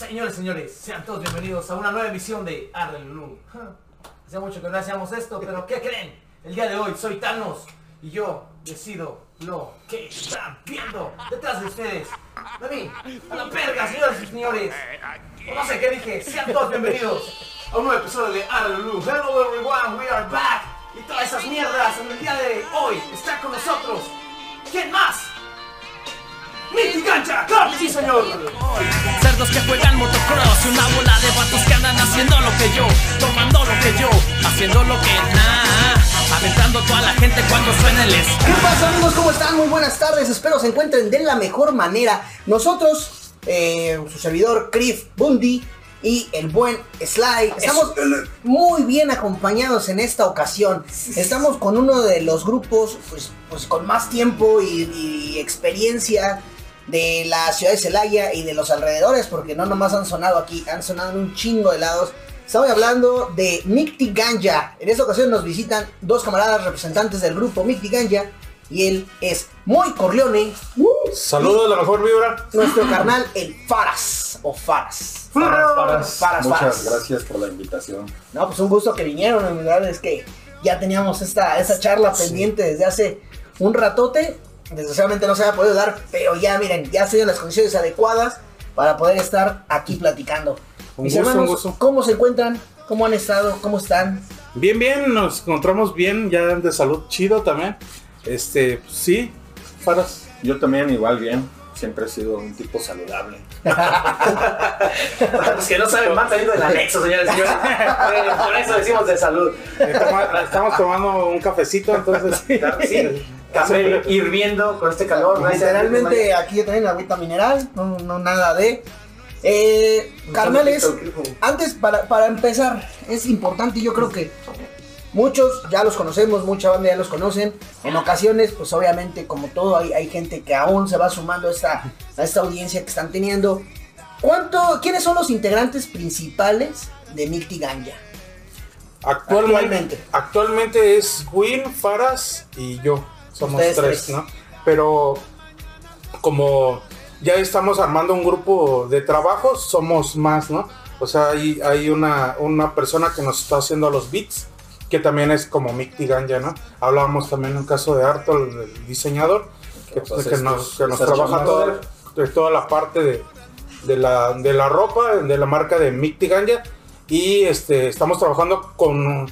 Señores, señores, sean todos bienvenidos a una nueva emisión de Arlelu. Hace mucho que no hacíamos esto, pero ¿qué creen? El día de hoy soy Thanos y yo decido lo que están viendo detrás de ustedes. De mí, a la verga, señores y señores. No sé qué dije, sean todos bienvenidos a un nuevo episodio de Arlelu. Hello everyone, we are back. Y todas esas mierdas en el día de hoy está con nosotros. ¿Quién más? ¡Miti Cancha! ¡Claro sí, señor! Cerdos que juegan motocross y una bola de vatos que andan haciendo lo que yo, tomando lo que yo, haciendo lo que nah, aventando toda la gente cuando suene el es. ¿Qué pasa amigos? ¿Cómo están? Muy buenas tardes, espero se encuentren de la mejor manera. Nosotros, eh, su servidor Cliff Bundy y el buen Sly, estamos muy bien acompañados en esta ocasión. Estamos con uno de los grupos pues, pues con más tiempo y, y experiencia de la ciudad de Celaya y de los alrededores, porque no nomás han sonado aquí, han sonado en un chingo de lados. Estamos hablando de Micti Ganja. En esta ocasión nos visitan dos camaradas representantes del grupo Micti Ganja. Y él es Moy Corleone. Saludos, la mejor vibra. Nuestro carnal, el Faras. O Faras. Faras, Faras, Faras. Muchas gracias por la invitación. No, pues un gusto que vinieron. En verdad es que ya teníamos esta, esta charla pendiente desde hace un ratote. Desgraciadamente no se ha podido dar, pero ya miren, ya se dieron las condiciones adecuadas para poder estar aquí platicando. Un Mis gusto, hermanos, un gusto. ¿cómo se encuentran? ¿Cómo han estado? ¿Cómo están? Bien, bien, nos encontramos bien, ya de salud chido también. Este, pues, sí, Faras. Yo también igual bien, siempre he sido un tipo saludable. Para los que no saben, más salido del anexo, señores y señores. Por eso decimos de salud. Toma- Estamos tomando un cafecito, entonces. Sí. Café hirviendo con este calor. ¿no? Literalmente aquí ya tienen agüita mineral, no, no nada de... Eh, carnales, antes para, para empezar, es importante, yo creo que muchos ya los conocemos, mucha banda ya los conocen. En ocasiones, pues obviamente, como todo, hay, hay gente que aún se va sumando a esta, a esta audiencia que están teniendo. ¿Cuánto, ¿Quiénes son los integrantes principales de Micti Ganja? Actualmente, Actualmente. actualmente es Win, Faras y yo. Somos tres, tres. ¿no? Pero como ya estamos armando un grupo de trabajo, somos más, ¿no? O sea, hay, hay una, una persona que nos está haciendo los beats, que también es como Micti Ganja, ¿no? Hablábamos también en un caso de Arto, el diseñador, que, nos, que nos trabaja toda, toda la parte de, de, la, de la ropa, de la marca de Micti Ganja. Y este, estamos trabajando con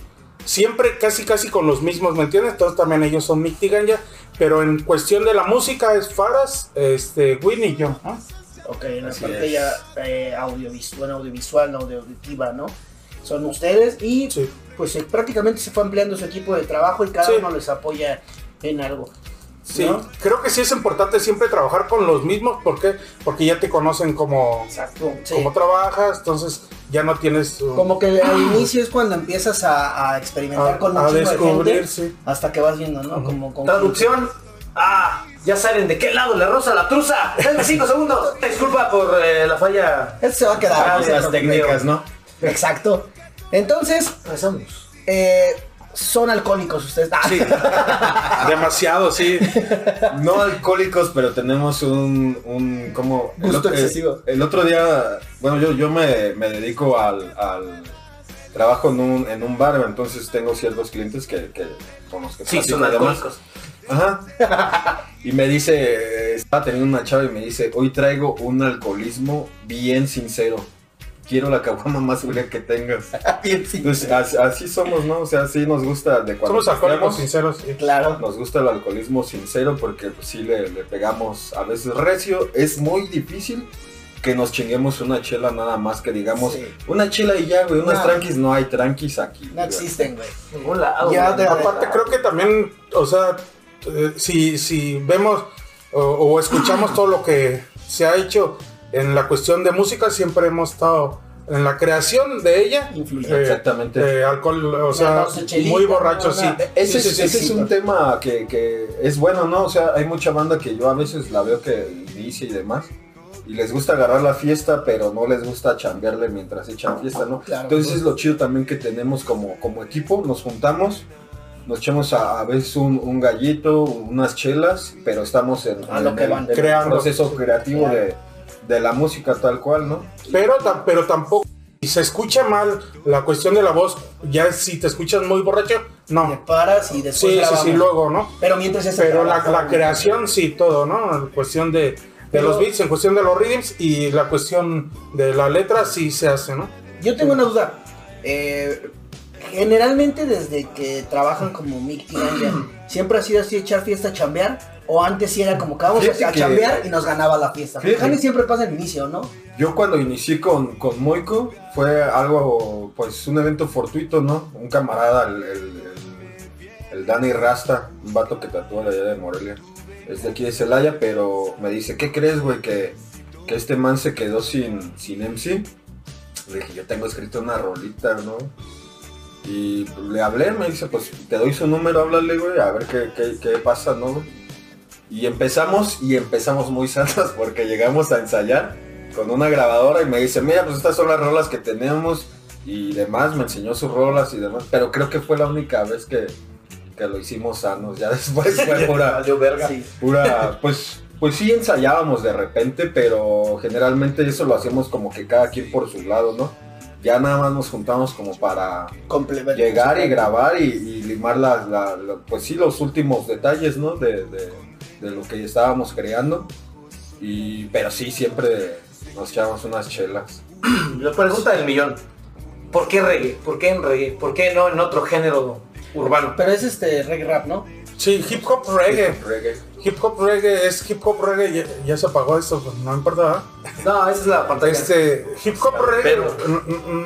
siempre casi casi con los mismos, ¿me entiendes? Entonces también ellos son Micti Ganja, pero en cuestión de la música es Faras, este, Win y yo, ¿no? Ok, en la Así parte es. ya eh, audiovisual, audiovisual, auditiva, ¿no? Son ustedes y Sí. pues eh, prácticamente se fue ampliando su equipo de trabajo y cada Sí. uno les apoya en algo. Sí, ¿No? creo que sí es importante siempre trabajar con los mismos, ¿por qué? Porque ya te conocen como, Exacto. Sí. cómo trabajas, entonces ya no tienes... uh, Como que al inicio es cuando empiezas a, a experimentar a, con un a de gente hasta que vas viendo, ¿no? Como con Traducción. Ah, ya saben de qué lado le rosa la truza. Denme cinco segundos. Disculpa por eh, la falla. Esto se va a quedar. Ah, Las preocupen. técnicas, ¿no? Exacto. Entonces, Empezamos. eh, son alcohólicos ustedes. Ah, Sí, demasiado, sí. No alcohólicos, pero tenemos un, un como Gusto el- excesivo. El, otro día, bueno, yo, yo me, me dedico al, al trabajo en un, en un bar, entonces tengo ciertos clientes que, que con los que Sí, son alcohólicos. Ajá. Y me dice, estaba teniendo una chava y me dice, hoy traigo un alcoholismo bien sincero. Quiero la caguama más fría que tengas. bien. Entonces, así, así somos, ¿no? O sea, así nos gusta de cuando Somos alcohólicos sinceros. sí. Claro. Nos gusta el alcoholismo sincero porque pues, sí le, le pegamos a veces recio. Es muy difícil que nos chinguemos una chela nada más que digamos Sí. una chela y ya, güey. Unas No. tranquis, no hay tranquis aquí. No güey. existen, güey. Ningún lado. Ya güey. te- Aparte creo que también, o sea, eh, si, si vemos o, o escuchamos todo lo que se ha hecho en la cuestión de música, siempre hemos estado en la creación de ella. Influye. eh, Exactamente. eh, alcohol, o sea, chelita, muy borracho, no, sí. no, Ese, Sí, es, sí, ese sí, es sí. un tema que, que es bueno, ¿no? O sea, hay mucha banda que yo a veces la veo que inicia y demás. Y les gusta agarrar la fiesta, pero no les gusta chambearle mientras echan fiesta, ¿no? Claro. Entonces es lo chido también que tenemos como, como equipo, nos juntamos, nos echamos a, a veces un, un gallito, unas chelas, pero estamos en, A lo en que el, van. en el proceso creativo de, de la música tal cual, ¿no? Pero, pero tampoco, si se escucha mal la cuestión de la voz, ya si te escuchas muy borracho, Te no. paras y después Sí, sí, sí, luego, ¿no? Pero mientras ese Pero la, la creación, sí, todo, ¿no? En cuestión de, de Pero- los beats, en cuestión de los rhythms y la cuestión de la letra, sí se hace, ¿no? Yo tengo una duda. Eh, generalmente desde que trabajan como Mick y ¿siempre ha sido así echar fiesta, chambear? ¿O antes sí era como que vamos Fíjate a que- chambear y nos ganaba la fiesta? Porque Fíjate. siempre pasa el inicio, ¿no? Yo cuando inicié con, con Moico fue algo, pues un evento fortuito, ¿no? Un camarada, el, el, el- el Dani Rasta, un vato que tatúa de allá de Morelia, es de aquí de Celaya, pero me dice, ¿qué crees, güey? Que, que este man se quedó sin, sin MC. Le dije, yo tengo escrito una rolita, ¿no? Y le hablé, me dice, pues te doy su número, háblale, güey, a ver qué, qué, qué pasa, ¿no? güey? Y empezamos, y empezamos muy santos porque llegamos a ensayar con una grabadora y me dice, mira, pues estas son las rolas que tenemos y demás, me enseñó sus rolas y demás, pero creo que fue la única vez que, que lo hicimos sanos, ya después fue pura, Sí. pura, pues, pues sí ensayábamos de repente, pero generalmente eso lo hacemos como que cada quien por su lado, ¿no? Ya nada más nos juntamos como para llegar y grabar y, y limar la, la- la- pues sí, los últimos detalles, ¿no? De, de- de lo que estábamos creando. Y, pero sí, siempre nos echamos unas chelas. La pregunta del millón. ¿Por qué reggae? ¿Por qué en reggae? ¿Por qué no en otro género urbano? Pero es este reggae rap, ¿no? Sí, hip hop reggae. Reggae. Hip hop reggae es hip hop reggae. Ya, ya se apagó esto, pues no importa, ¿verdad? No, esa es la pantalla. Este, hip hop reggae, Pero-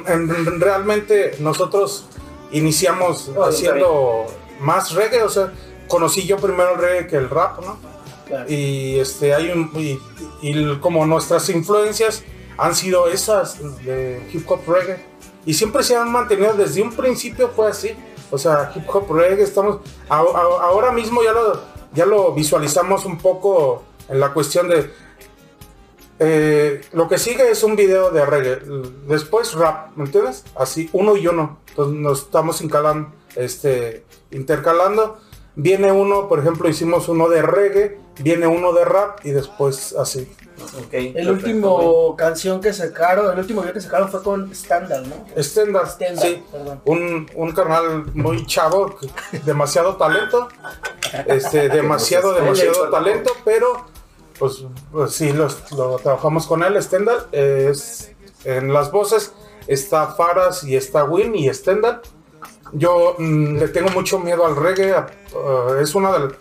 en- realmente nosotros iniciamos Oh, haciendo más reggae, o sea, conocí yo primero el reggae que el rap, ¿no? Claro. Y este, hay un, y, y como nuestras influencias han sido esas de hip hop reggae, y siempre se han mantenido, desde un principio fue así, o sea, hip hop reggae, estamos, a- a- ahora mismo ya lo, ya lo visualizamos un poco en la cuestión de, eh, lo que sigue es un video de reggae, después rap, ¿me entiendes? Así, uno y uno. Entonces nos estamos este, intercalando. Viene uno, por ejemplo, hicimos uno de reggae, viene uno de rap y después así. Ok, El perfecto, último canción que sacaron, el último video que sacaron fue con Standard, ¿no? Standard, Standard, sí. perdón. Un, un carnal muy chavo, demasiado talento, este, demasiado, demasiado talento, pero pues, pues sí, los- lo trabajamos con él, Stendhal. eh, es, en las voces está Faras y está Win y Stendhal. Yo mm, le tengo mucho miedo al reggae, uh, es una del,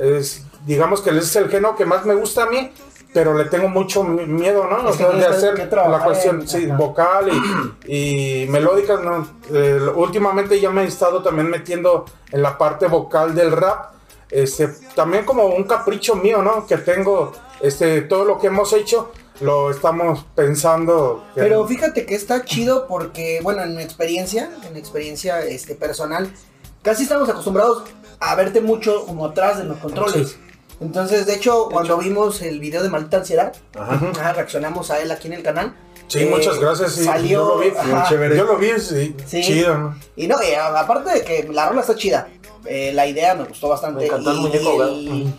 es, digamos que es el género que más me gusta a mí, pero le tengo mucho mi- miedo, ¿no? O sea, de hacer la cuestión, sí, vocal y, y melódicas, ¿no? Eh, últimamente ya me he estado también metiendo en la parte vocal del rap, este, también como un capricho mío, ¿no? Que tengo, este, todo lo que hemos hecho, lo estamos pensando. que- Pero fíjate que está chido porque, bueno, en mi experiencia, en mi experiencia este, personal, casi estamos acostumbrados a verte mucho como atrás de los controles. Sí. Entonces, de hecho, cuando vimos el video de Maldita Ansiedad, Ajá. ajá, reaccionamos a él aquí en el canal. Sí, Eh, muchas gracias. Sí, salió, yo lo vi. chévere. Yo lo vi, sí, Sí. chido, ¿no? Y no, y a- aparte de que la rola está chida, eh, la idea me gustó bastante. Me encantó el y muñeco, el,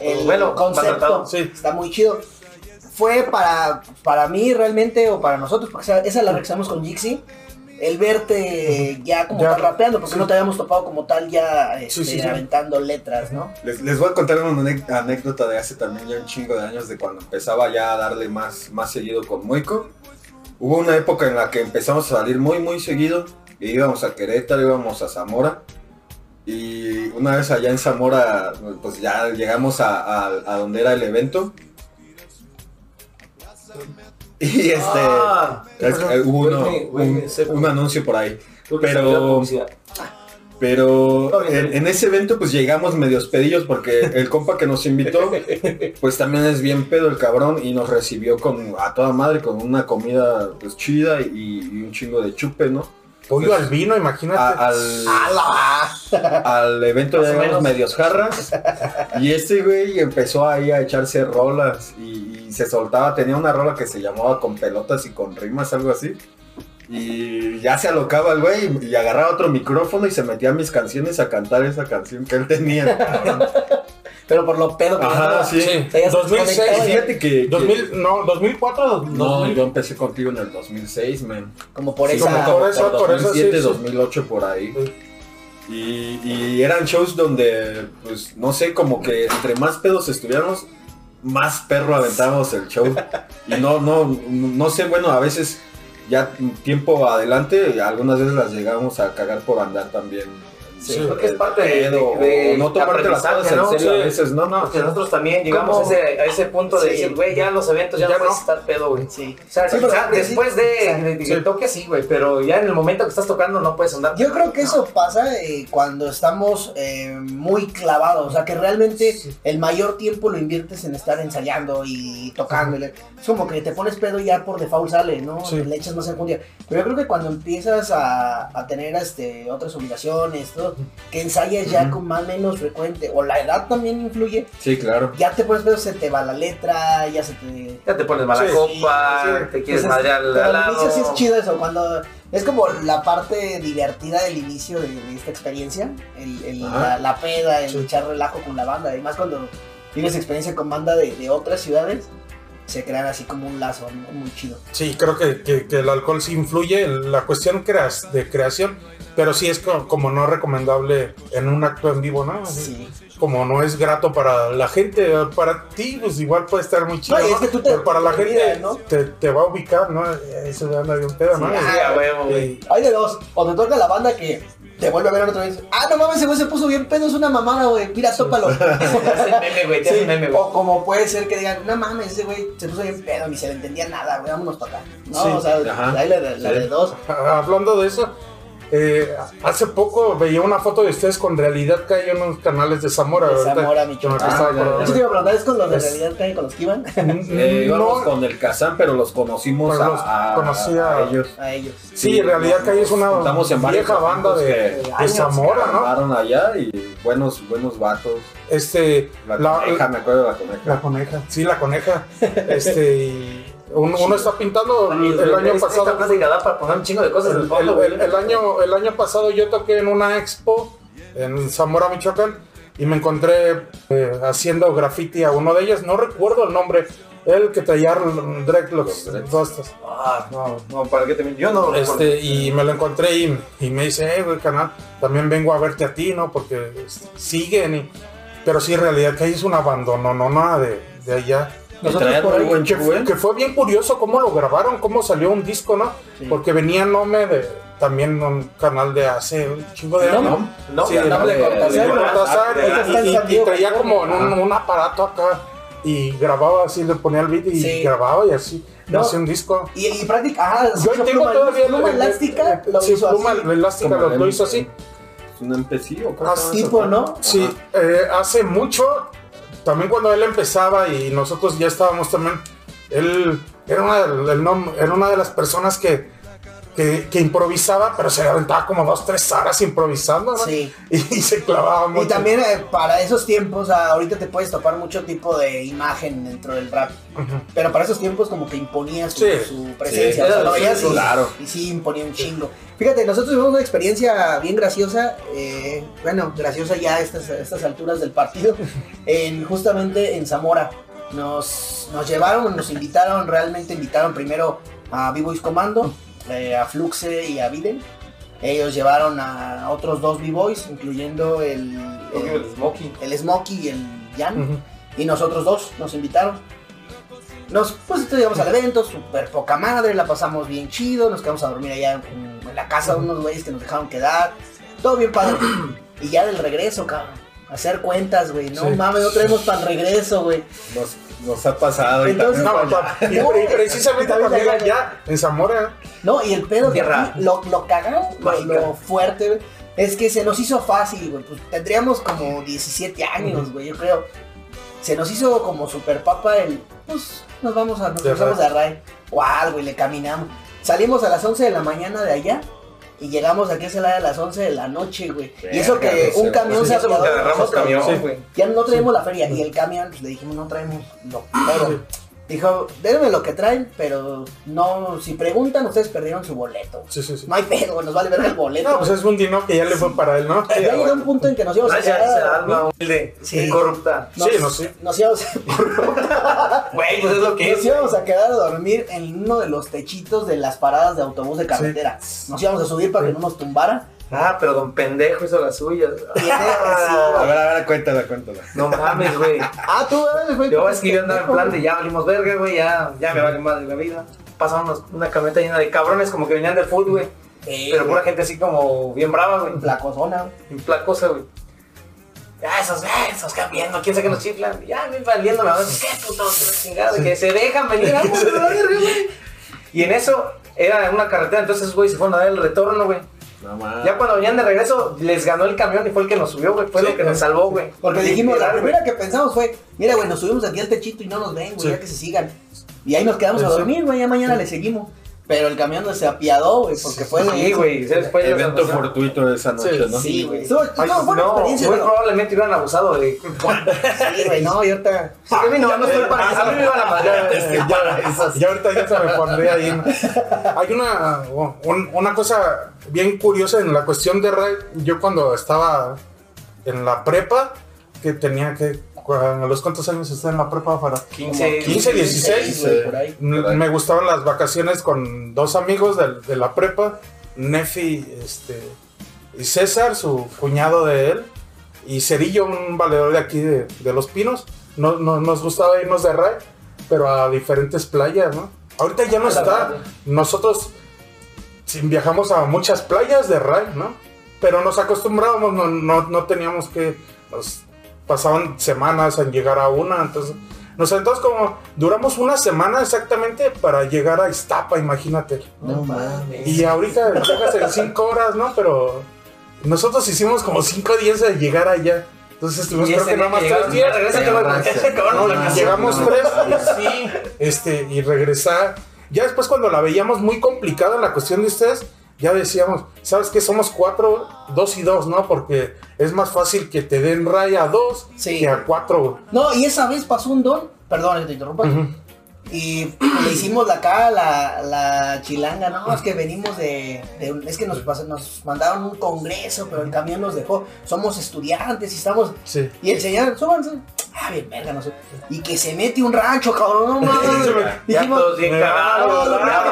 el Bueno, concepto. Sí. está muy chido. Fue para, para mí realmente, o para nosotros, porque esa, la realizamos con Jixi, el verte ya como Ya. tal rapeando, porque no te habíamos topado como tal ya este, Sí, sí, sí. aventando letras, ¿no? Les, les voy a contar una anécdota de hace también ya un chingo de años de cuando empezaba ya a darle más, más seguido con Moico. Hubo una época en la que empezamos a salir muy muy seguido. Y íbamos a Querétaro, íbamos a Zamora. Y una vez allá en Zamora, pues ya llegamos a, a- a donde era el evento. Y este... Ah, es eh, hubo uno- un, anuncio por ahí. pero-. Pero en, ese evento pues llegamos medios pedillos porque el compa que nos invitó pues también es bien pedo el cabrón y nos recibió con a toda madre con una comida pues chida y, y un chingo de chupe, ¿no? Pollo Pues, al vino, imagínate. A- al, al evento llegamos menos. medios jarras y este güey empezó ahí a echarse rolas y, y se soltaba, tenía una rola que se llamaba con pelotas y con rimas, algo así. Y ya se alocaba el güey y, y agarraba otro micrófono y se metía a mis canciones a cantar esa canción que él tenía. Pero por lo pedo que Ajá, sí. O sea, ya se 2006, desconectaba y- Fíjate que... que- 2000, no, 2004, No, 2000. yo empecé contigo en el 2006, man. Como por Sí, esa. como por, por eso, por eso, 2007, sí, sí. 2008 por ahí. Sí. Y, y eran shows donde, pues, no sé, como que entre más pedos estuviéramos, más perro aventábamos el show. Y no, no, no sé, bueno, a veces ya tiempo adelante, algunas veces las llegamos a cagar por andar también. Sí, El porque es parte de, de- o no tomarte las cosas en ¿no? serio Sí. a veces, ¿no? No, que nosotros también llegamos ¿Cómo? a ese, punto de decir, güey, ya los eventos ya, Ya no puedes estar pedo, güey. Sí. O sea, pero- después de, de- de que toque sí, güey, pero ya en el momento que estás tocando no puedes andar. Yo creo que eso pasa eh, cuando estamos eh, muy clavados, o sea que realmente el mayor tiempo lo inviertes en estar ensayando y tocándole. Es como que te pones pedo y ya por default sale, ¿no? Sí. Le echas más enjundia. Pero yo creo que cuando empiezas a, a tener este, otras obligaciones, todo, que ensayes ya con más o menos frecuente, o la edad también influye, Sí, claro. ya te pones pedo, se te va la letra, ya se te... Ya te pones mala Sí, copa, sí, te quieres Entonces, madrear al pero al lado. inicio sí es chido eso, cuando es como la parte divertida del inicio de, de esta experiencia, el, el- la, la peda, el Sí. echar relajo con la banda, además cuando tienes experiencia con banda de, de otras ciudades, se crean así como un lazo ¿no? muy chido. Sí, creo que, que- que el alcohol sí influye en la cuestión creas- de creación, pero sí es co- como no recomendable en un acto en vivo, ¿no? Sí. Como no es grato para la gente, para ti, pues igual puede estar muy chido. No, y es que tú te- Pero para te la gente ¿no? te, te va a ubicar, ¿no? Eso anda bien pedo, ¿no? Sí, Sí, a huevo, güey. Hay de dos, o te toca la banda que te vuelve a ver otra vez, ah, no mames, ese güey se puso bien pedo, es una mamada, güey, mira, tópalo. Te hacen meme, güey, te Sí, hacen meme, güey. o como puede ser que digan, no mames, ese güey se puso bien pedo, ni se le entendía nada, güey, vámonos para acá. No, Sí, o sea, ajá. hay la, de- la Sí. de dos. Hablando de eso, eh, hace poco veía una foto de ustedes con realidad que hay en unos canales de Zamora. De ahorita Zamora, Michoacán. Ah, ya, acordando. Eso te iba a preguntar, ¿es con los de Es- realidad que hay con los que iban? Eh, íbamos no, con el Kazán, pero los conocimos Pero a, los a- conocí a- a ellos. A ellos. sí, en realidad que hay es una en vieja banda de, de años, Zamora, ¿no? Allá y buenos, buenos vatos. Este, La, la, coneja, me acuerdo de la coneja. la coneja, sí, la coneja. Este, y uno, uno está pintando el, el año Esta pasado. plática da para poner un chingo de cosas en El, año, el año pasado yo toqué en una expo en Zamora, Michoacán, y me encontré eh, haciendo graffiti a uno de ellos. No recuerdo el nombre. El que traía dreadlocks. Estas. Ah, no, no, para qué te Yo no. Este, y me lo encontré y, y me dice, eh, güey, canal, también vengo a verte a ti, ¿no? Porque este, siguen y... Pero sí, en realidad que ahí es un abandono, no nada de, de allá. Traían por ahí, Que, show, ¿eh? que fue bien curioso cómo lo grabaron, cómo salió un disco, ¿no? Sí. Porque venía Nome de también un canal de hace un chingo de años. No, Sí, no, de Cortázar. y- Diego, traía como un, un aparato acá y grababa así, le ponía el beat y Sí. grababa y así, No. hacía un disco. Y, y práctica, ah, Yo tengo todavía pluma el- elástica, sí, hizo pluma así. elástica lo, hizo así. ¿Es un empecillo? ¿Cómo Ah, llama tipo? ¿no? Sí, eh, hace mucho, también cuando él empezaba y nosotros ya estábamos también, él era una, el nom- era una de las personas que, que, que improvisaba, pero se aventaba como dos, tres horas improvisando, ¿no? Sí. Y, y se clavaba mucho. Y también eh, para esos tiempos, ah, ahorita te puedes topar mucho tipo de imagen dentro del rap. Pero para esos tiempos como que imponía su, Sí. su presencia. Sí, o sea, lo sí, veías y, claro. y sí imponía un chingo. Fíjate, nosotros tuvimos una experiencia bien graciosa, eh, bueno, graciosa ya a estas, a estas alturas del partido, en, justamente en Zamora. Nos, nos llevaron, nos invitaron, realmente invitaron primero a B-Boys Comando, eh, a Fluxe y a Biden. Ellos llevaron a otros dos B-Boys, incluyendo el, El el, Smokey. el Smokey y el Jan. Y nosotros dos nos invitaron. Nos pues estudiamos al evento, súper poca madre, la pasamos bien chido, nos quedamos a dormir allá en, en la casa de unos güeyes que nos dejaron quedar. Todo bien padre. y ya del regreso, cabrón. Hacer cuentas, güey. No Sí. mames, no traemos para el regreso, güey. Nos ha pasado. y Entonces, también- No, pa- y, pre- y precisamente También allá. en Zamora, No, y el pedo que lo, lo cagado, lo, lo fuerte, güey, es que se nos hizo fácil, güey. Pues tendríamos como 17 años, güey, yo creo. Se nos hizo como super papa el. Pues nos vamos a. Nos De cruzamos de Ray. ¿Cuál, güey? Le caminamos. Salimos a las 11 de la mañana de allá. Y llegamos aquí a lado a las 11 de la noche, güey. Y eso que no un camión pues, se de agarramos camión, güey. Ya no traemos la feria. Y el camión, pues le dijimos, no traemos lo pero Dijo, denme lo que traen, pero no, si preguntan, ustedes perdieron su boleto. Sí, sí, sí. No hay pedo, güey, nos vale ver el boleto. No, pues es un dino que ya le fue para él, ¿no? ya llegó un punto en que nos íbamos a Gracias, quedar a alma humilde Sí. corrupta. Sí, no sé. Nos íbamos, Güey, pues es lo que nos es. íbamos a quedar a dormir en uno de los techitos de las paradas de autobús de carretera. Nos íbamos a subir para que no nos tumbara. Ah, pero don pendejo hizo la suya. Tiene- A ver, a ver, cuéntala, cuéntala. No mames, güey. Ah, tú, güey, güey. Yo es que yo andaba en plan de ya valimos verga, güey, ya, ya me vale madre la vida. Pasamos una camioneta llena de cabrones como que venían del fútbol, güey. Pero pura gente así como bien brava, güey. En placosa, güey. Ya, esos, eh, esos cambiando, quién sabe que nos chiflan. Ya, me valiendo la madre. ¿Qué putos? la chingada? Que se dejan venir, vamos a la verga, güey. Y en eso, era una carretera, entonces güey se fueron a dar el retorno, güey. No. Ya cuando venían de regreso, les ganó el camión y fue el que nos subió, güey. Fue Sí, lo que nos salvó, güey. Porque dijimos, la primera que pensamos fue, mira, güey, nos subimos aquí al techito y no nos ven, güey, Sí. ya que se sigan. Y ahí nos quedamos Sí, a dormir, güey, ya mañana le seguimos. Pero el camión no se apiadó, güey, porque fue de Sí, güey. Después de Evento esa- fortuito esa noche, Sí, ¿no? Sí, güey. No, experiencia, muy probablemente hubieran abusado de. Sí, güey, no, y ahorita... A mí no, no estoy para A mí me iban a madrear. Ya ahorita ya se me pondría ahí. Hay una, un- una cosa bien curiosa en la cuestión de Ray. Yo cuando estaba en la prepa, que tenía que... ¿A los cuántos años está en la prepa para? 15, 15, 16. güey, por ahí. M- Me gustaban las vacaciones con dos amigos de, de la prepa, Nefi este, y César, su cuñado de él, y Cerillo, un valedor de aquí de, de Los Pinos. No, no- nos gustaba irnos de Ray, pero a diferentes playas, ¿no? Ahorita ya no está. Nosotros viajamos a muchas playas de Ray, ¿no? Pero nos acostumbrábamos, no, no, no teníamos que... Nos pasaban semanas en llegar a una, entonces... Nos entonces como duramos una semana exactamente para llegar a Iztapa, imagínate. No mames. Y ahorita llegas en cinco horas, ¿no? Pero nosotros hicimos como cinco días de llegar allá. Entonces tuvimos Y creo que nada más tres días. Llegamos tres sí, este, y regresar. Ya después cuando la veíamos muy complicada la cuestión de ustedes, ya decíamos, ¿sabes qué? Somos cuatro, dos y dos, ¿no? Porque es más fácil que te den raya a dos Sí. que a cuatro. No, y esa vez pasó un don, perdón que te interrumpa, y le hicimos la acá la, la chilanga, no, es que venimos de, es que nos, nos mandaron un congreso, pero el camión nos dejó, somos estudiantes y estamos, Sí. y el señor, súbanse, ah, bien, verga, no sé, y que se mete un rancho, cabrón, no mames, dijimos,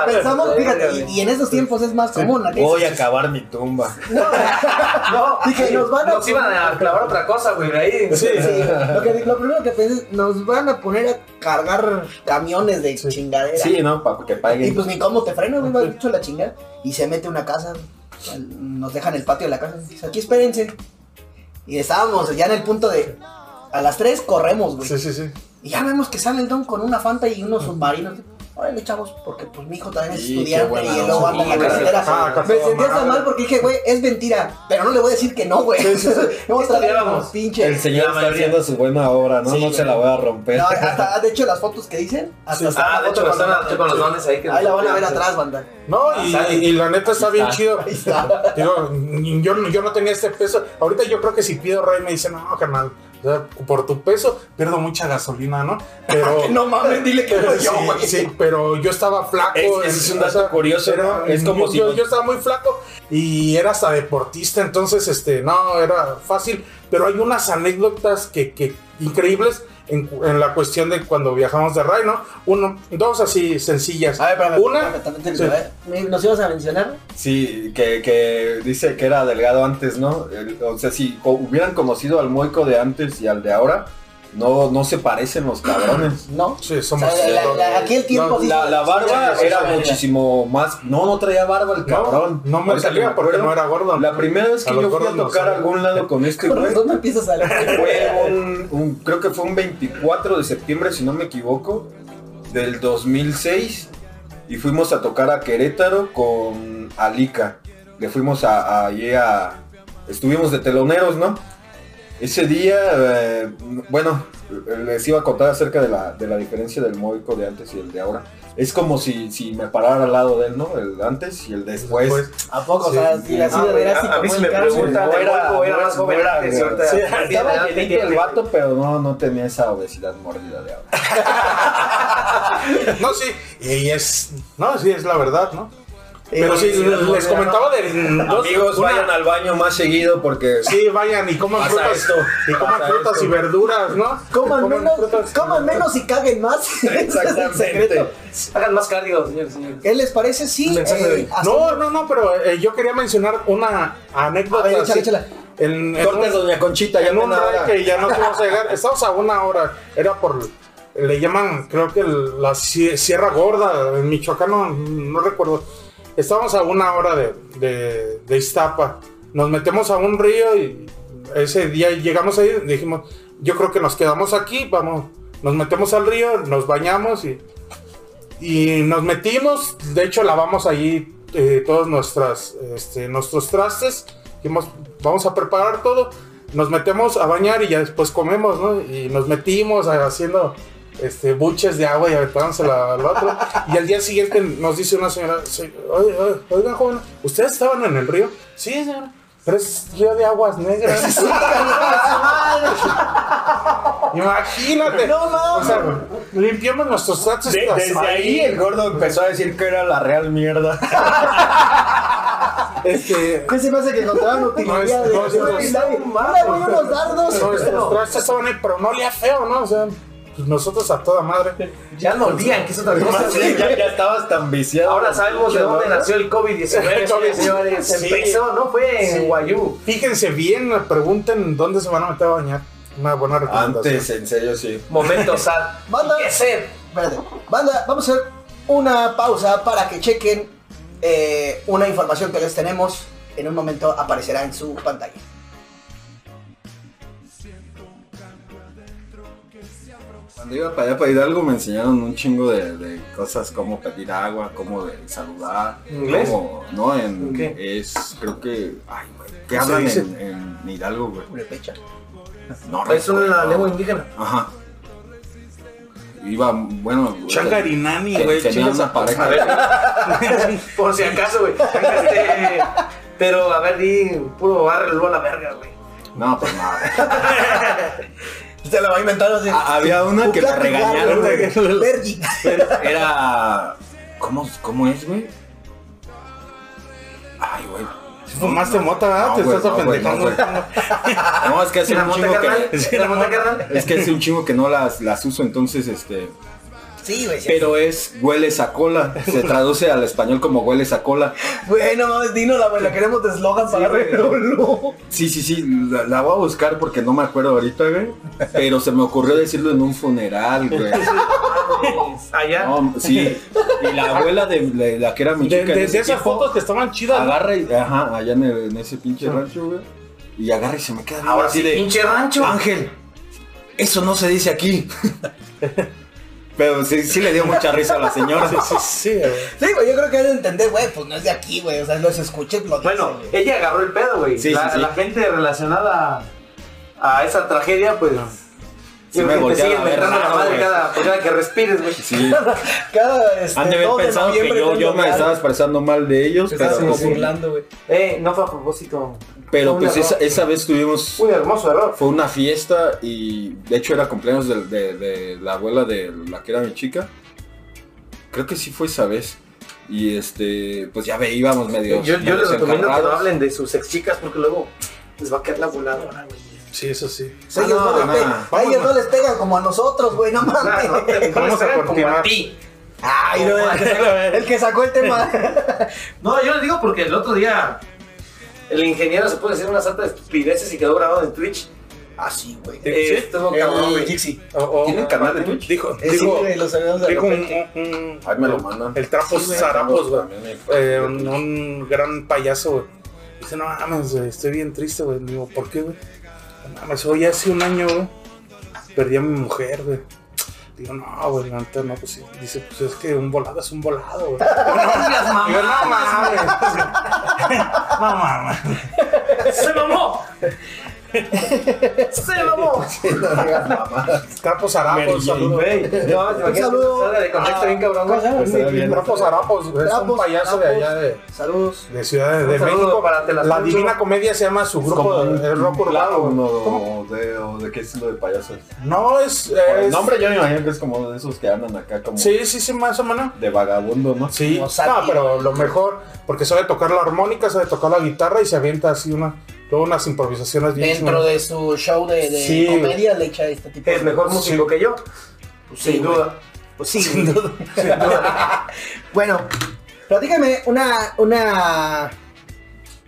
pensamos, fíjate, y, y en estos tiempos es más común, Voy a acabar mi tumba. no, dije, nos van a Nos iban a clavar otra cosa, güey, ahí. Sí. Sí, lo, que, lo primero que pensé es, nos van a poner a cargar camiones de chingadera. Sí, ¿no? Para que Y paguen. pues ni cómo te frenas, güey, vas hecho la chingada. Y se mete una casa, nos dejan el patio de la casa. Aquí espérense. Y estábamos ya en el punto de, a las 3 corremos, güey. Sí, sí, sí. Y ya vemos que sale el don con una fanta y unos submarinos. Órale, chavos, porque pues mi hijo también es Sí, estudiante buena y luego anda en la carretera. Ah, Me sentía tan mal porque dije, güey, es mentira. Pero no le voy a decir que no, güey. Hemos traído Estudiábamos. unos pinches. El señor está haciendo su buena obra, ¿no? Sí, no se la voy a romper. No, hasta, de hecho, las fotos que dicen, hasta Ah, de hecho, están con- a- con los dones ahí que Ahí la van a ver Sí. atrás, banda. No, y, y la neta está bien está. chido. Ahí está. Digo, yo, yo no tenía este peso. Ahorita yo creo que si pido rey me dice, no, carnal, por tu peso pierdo mucha gasolina, ¿no? Pero. No mames, dile que no yo, sí, pero yo estaba flaco. Es- un dato curioso. Es como yo, si- yo, yo estaba muy flaco y era hasta deportista, entonces, este, no, era fácil. Pero hay unas anécdotas que, que increíbles en, en la cuestión de cuando viajamos de Ray, ¿no? Uno, dos así sencillas. A ver, espérame, Una, espérame, también te- sí. a ver, ¿me- ¿Nos ibas a mencionar? Sí, que, que dice que era delgado antes, ¿no? El- o sea, si hubieran conocido al Moico de antes y al de ahora, no, no se parecen los cabrones. No. Sí, O somos. sea, la- aquí el tiempo No, sí- la, la barba sí, era sí, sí. muchísimo más. No, no traía barba el cabrón. no me salía porque no era gordo. La primera vez que yo fui a tocar a algún lado con este güey, me empiezas a fue un, un- creo que fue un 24 de septiembre, si no me equivoco, del 2006. Y fuimos a tocar a Querétaro con Alica. Le fuimos a, a, allí a- Estuvimos de teloneros, ¿no? Ese día, eh, bueno, les iba a contar acerca de la, de la diferencia del Moico de antes y el de ahora. Es como si, si me parara al lado de él, ¿no? El antes y el después. Pues, ¿A poco? Sí. o sea, si así de güey, veras, a- a mí me No era- era más era- joven era- antes y ahorita Sí, tiene estaba llenito el vato, pero no, no tenía esa obesidad mordida de ahora. no, sí, y es, no, sí, es la verdad, ¿no? Pero sí, sí, les comentaba de dos, Amigos, una- vayan al baño más seguido porque Sí, vayan y coman frutas, esto, y coman frutas esto. y verduras, ¿no? Coman menos, frutas. coman menos y caguen más. Secreto. Hagan más cardio, señores, señores. ¿Qué les parece? Sí. Hasta- No, no, no, pero eh, yo quería mencionar una anécdota. A ver, échala, así. échala. En, en corte un- doña Conchita, ya en un nada. que ya no vamos a llegar. Estamos a una hora. Era por. Le llaman, creo que el- la Sie- Sierra Gorda, en Michoacán, no, no recuerdo. Estábamos a una hora de, de, Iztapa. Nos metemos a un río y ese día llegamos ahí. Dijimos, yo creo que nos quedamos aquí. Vamos, nos metemos al río, nos bañamos y, y nos metimos. De hecho, lavamos allí eh, todos nuestras, este, nuestros trastes. Dijimos, vamos a preparar todo. Nos metemos a bañar y ya después comemos, ¿no? Y nos metimos haciendo este, buches de agua y aventándosela al otro. Y al día siguiente nos dice una señora, "Sí, oye, oye, oigan, joven, ¿ustedes estaban en el río? Sí, señora. Pero es río de aguas negras. Imagínate. No mames. O sea, limpiamos nuestros trastes. De- desde ahí el gordo empezó a decir que era la real mierda. Este, ¿Qué se me hace que encontraban utilidad? No, es- no, es- no, unos dardos. nuestros trastes estaban ahí, pero no olía feo, ¿no? Pues nosotros a toda madre. Ya no olían, que es otra cosa. Sí, ya, ya estabas tan viciado. Ahora sabemos de dónde ¿no? nació el COVID-19, señores, señores. Sí. Empezó, no fue en Sí. Guayú. Fíjense bien, pregunten dónde se van a meter a bañar. Una buena recomendación. Antes, en serio, sí. Momento sad. Banda. ¿Qué sed? Espérate. Banda, vamos a hacer una pausa para que chequen eh, una información que les tenemos. En un momento aparecerá en su pantalla. Cuando iba para allá para Hidalgo me enseñaron un chingo de, de cosas, como pedir agua, cómo de saludar. ¿Inglés? cómo- no, en ¿Qué? es, creo que, ay, güey, ¿qué ¿Qué se hablan en, en Hidalgo, güey? Purepecha. No, Es una lengua indígena. Ajá. Iba, bueno, güey, Changarinani, güey. tenía una pareja. Ver. Por si acaso, güey. Este, Pero a ver, di puro barrelo a la verga, güey. No, pues nada. Se lo va a inventar así. Ah, Había una que Bucati regañaron, güey. Vergi. Era. ¿Cómo, cómo es, güey? Ay, güey. Fumaste mota, ¿verdad? No, Te güey, estás no, güey, apendejando. no, No, es que hace ¿La un chingo que. ¿La? Es que hace un chingo que no las, las uso, entonces este. Sí, güey. sí. Pero es hueles a cola. Se traduce al español como hueles a cola. Bueno, mames, dínosla, güey. La queremos de eslogan para. Relolo. Sí, sí, sí. La, la voy a buscar porque no me acuerdo ahorita, güey. Pero se me ocurrió decirlo en un funeral, güey. Allá. No, sí. Y la abuela de, de la que era mi De, chica. en de- ese de esas tiempo, fotos que estaban chidas. Agarra y. Ajá, allá en, el- en ese pinche rancho, güey. Y agarra y se me queda Ahora así sí, de. pinche rancho. Ángel, eso no se dice aquí. Pero sí, sí le dio mucha risa a la señora. Sí, sí, sí, güey. Sí, güey, yo creo que hay de entender, güey, pues no es de aquí, güey. O sea, los escuché, lo Bueno, güey. ella agarró el pedo, güey. Sí, la, sí, sí. la gente relacionada a esa tragedia, pues. Sí me te siguen a ver la madre cada, por cada que respires, güey. Sí. Cada este, Han de haber 2 de pensado que noviembre yo, me algo. estaba expresando mal de ellos, pero, estás como pues, sí. burlando, güey. Eh, no fue a propósito. Pero pues esa, esa vez tuvimos, Un hermoso error. fue una fiesta y de hecho era cumpleaños de, de- de la abuela de la que era mi chica. Creo que sí fue esa vez. Y este, pues ya veíamos medio. Yo, yo les recomiendo que no hablen de sus ex chicas porque luego les va a quedar la voladora, güey. Sí, eso sí. A ellos, Ah, no, les no, pe- no. a ellos no les pegan como a nosotros, güey, no Ah, mames. no te- no Vamos les a continuar. a ti. Ay, el que sacó el tema. No, yo les digo porque el otro día el ingeniero se a decir una santa de estupideces y quedó grabado en Twitch. Ah, sí, güey. Eh, estuvo cabrón, El güey. Jixi. O- o- ¿Tienen canal de Twitch? Dijo, Eh, dijo, güey, los sabemos de dijo un, un- un- Ahí me lo mandan. el trapo zarapos, güey. Eh, un, un gran payaso, güey. Dice, no mames, güey, estoy bien triste, güey. Digo, ¿por qué, güey? No mames, hoy hace un año, güey. Perdí a mi mujer, güey. Digo, no, güey, la neta, no, pues sí. Dice, pues es que un volado es un volado, güey. Digo, no mames. No mames. ¡Se mamó! ¡Se mamó! No digas mamadas. Jane. saludos. No, imaginas saludo de contexto bien cabrón. Trapos harapos, es un payaso de allá de, Saludos. de Ciudad de, Un México. La. Divina Comedia se llama su grupo de rock urbano. o de, qué estilo de payasos. No, es... El nombre yo me imagino que es como de esos que andan acá como Sí, sí, sí, más o menos. de vagabundo, ¿no? Sí, no, pero lo mejor, porque sabe tocar la armónica, sabe tocar la guitarra y se avienta así una, luego unas improvisaciones bien Dentro de su show de, de Sí. comedia le echa este tipo Es mejor músico que yo. Pues sí, Sin duda. Pues sí, sin duda. bueno, platícame una, una...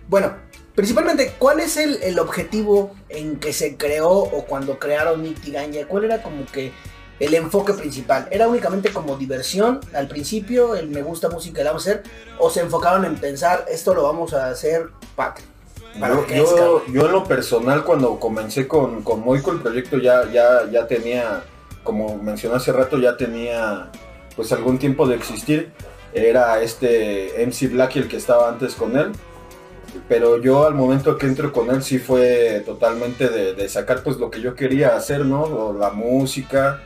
Bueno, principalmente, ¿cuál es el, el objetivo en que se creó o cuando crearon Nick Ganja? ¿Cuál era como que el enfoque principal? ¿Era únicamente como diversión al principio, el me gusta música, la vamos a hacer? ¿O se enfocaron en pensar, esto lo vamos a hacer para Yo, yo, en lo personal cuando comencé con, con Moico el proyecto ya, ya, ya tenía, como mencioné hace rato, ya tenía pues algún tiempo de existir. Era este MC Blacky el que estaba antes con él. Pero yo al momento que entro con él sí fue totalmente de, de sacar pues lo que yo quería hacer, ¿no? O la música.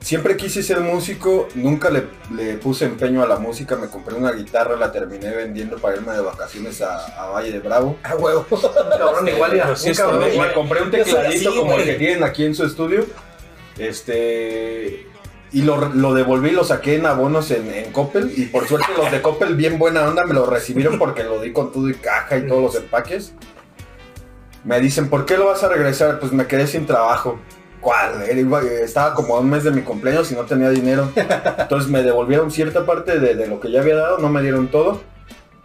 Siempre quise ser músico, nunca le, le puse empeño a la música, me compré una guitarra, la terminé vendiendo para irme de vacaciones a, a Valle de Bravo. A huevo. Cabrón, igual ya. Pues sí, un cabrón Me, igual. me compré un tecladito así, como el que tienen aquí en su estudio. Este. Y lo, lo devolví, lo saqué en abonos en, en Coppel. Y por suerte los de Coppel, bien buena onda, me lo recibieron porque lo di con todo y caja y todos los empaques. Me dicen, ¿por qué lo vas a regresar? Pues me quedé sin trabajo. ¿Cuál? Estaba como a un mes de mi cumpleaños y no tenía dinero. Entonces me devolvieron cierta parte de lo que ya había dado, no me dieron todo.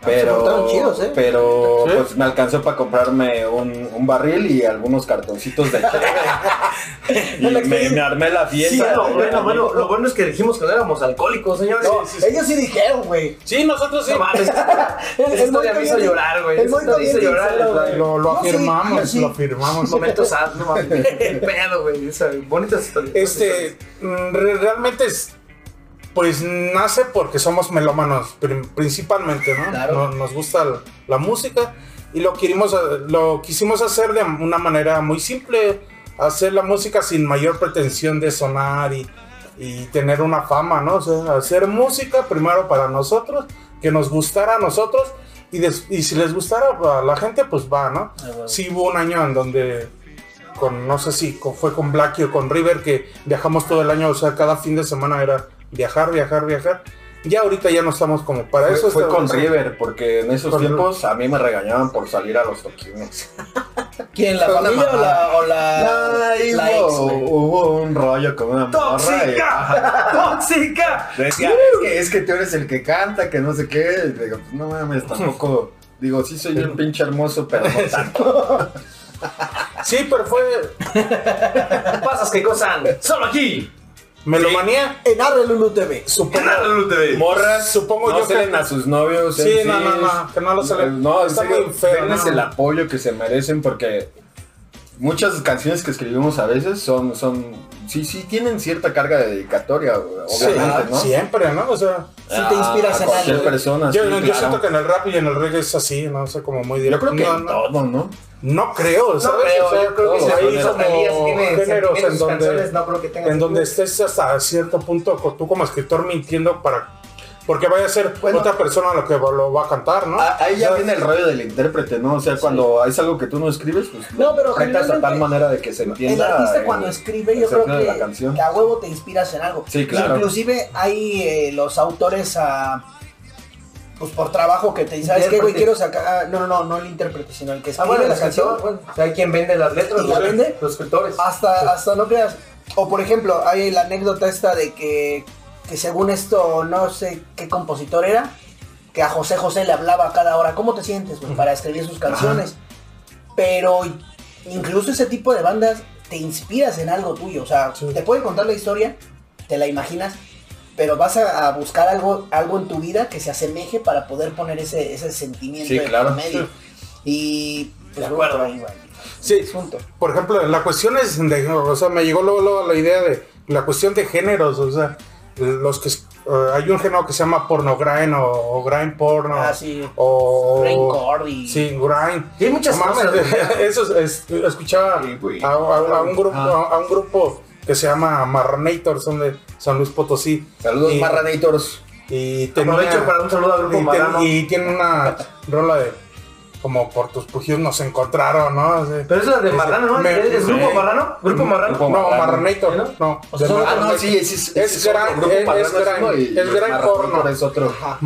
Pero, portaron chidos, ¿eh? pero Sí. pues me alcanzó para comprarme un, un barril y algunos cartoncitos de y me, me armé la Sí, fiesta. lo, bueno, bueno, lo bueno es que dijimos que no éramos alcohólicos, señores. No, ellos sí dijeron, güey. Sí, nosotros sí. No mames. El- Esa el historia me hizo llorar, güey. el historia me hizo llorar. Lo, lo No, sí, afirmamos, sí. lo afirmamos. Momentos sad, no mames. El pedo, güey. Bonitas historias. Este, mm, re- realmente es, pues nace porque somos melómanos, principalmente, ¿no? Claro. No- Nos gusta la, la música y lo quisimos, lo quisimos hacer de una manera muy simple, hacer la música sin mayor pretensión de sonar y, y tener una fama, ¿no? O sea, hacer música primero para nosotros, que nos gustara a nosotros y, des- y si les gustara a la gente, pues va, ¿no? Sí hubo un año en donde con no sé si con- fue con Blacky o con River que viajamos todo el año, o sea, cada fin de semana era viajar, viajar, viajar. Ya ahorita ya no estamos como para Fue, eso. fue con River, porque en esos Con tiempos a mí me regañaban por salir a los toquines. ¿Quién? ¿La familia o la, o la, ex, hubo, un rollo con una morra. y- ¡Tóxica! ¡Tóxica! Decía, es que, es que tú eres el que canta, que no sé qué. Y digo, pues no mames, tampoco. Digo, sí soy un pinche hermoso, pero no tanto. Sí, pero fue Pasas que gozan. Solo aquí. Melomanía. En Arre Lulu TV. Supongo, Morras, Supongo no yo ceden que- a sus novios. Sí, no, no, no, que no lo celen. No, en Está serio, muy feo, denles ¿no? el apoyo que se merecen porque muchas canciones que escribimos a veces son, son, sí, sí tienen cierta carga de dedicatoria, Sí, obviamente, ¿no? siempre, ¿no? O sea, Sí te inspiras a en cualquier persona. yo, sí, yo claro. siento que en el rap y en el reggae es así, no sé, como muy Yo directo. creo que no, en no, todo, ¿no? no creo, ¿sabes? creo, O sea, yo creo que hay como tiene géneros en donde- no creo que en donde estés hasta cierto punto tú como escritor mintiendo para porque vaya a ser Bueno. otra persona lo que lo va a cantar, ¿no? Ah, Ahí ya O sea, viene el rollo del intérprete, ¿no? O sea, cuando es algo que tú no escribes, pues No, pero rentas a tal manera de que se El entienda. artista el- cuando escribe, yo creo la que, canción. que a huevo te inspiras en algo. Sí, claro. Inclusive hay eh, los autores a... Pues por trabajo que te dicen, ¿sabes qué, güey? Quiero sacar... ah, No, no, no, no el intérprete, sino el que Ah, escribe bueno, el la canción. bueno, o sea, hay quien vende las letras, ¿Y la los- vende? los escritores. Hasta, hasta no creas. O por ejemplo, hay la anécdota esta de que, que según esto, no sé qué compositor era, que a José José le hablaba a cada hora, ¿cómo te sientes, güey? Para escribir sus canciones. Pero incluso ese tipo de bandas te inspiras en algo tuyo. O sea, Sí. te pueden contar la historia, te la imaginas, pero vas a, a buscar algo, algo en tu vida que se asemeje para poder poner ese, ese sentimiento Sí, en claro. medio. Y pues, De acuerdo. ahí Sí, asunto. por ejemplo, la cuestión es de, o sea, me llegó luego, luego la idea de la cuestión de géneros, o sea, los que eh, hay un género que se llama porno grind o, o grind porno. Ah, sí. O. Raincore y- Sí, grind. Y hay muchas cosas, Eso es, es- escuchaba Sí, a, a- a un grupo, Ajá. a, a un grupo que se llama Marranator, son de San Luis Potosí. Saludos, Y- Marranators. Y tenía- Aprovecho para un saludo al grupo y, ten- y tiene una rola de como por tus pujidos nos encontraron, ¿no? Pero eso es de Este, Marrano, ¿no? me- ¿Es, es grupo me- Marrano? ¿Grupo Marrano? Grupo No. Marranator, ¿no? no. O sea, Ah, no, sí, Es gran- Grupo es- es uno gran- y- es gran porno. es otro. Ajá.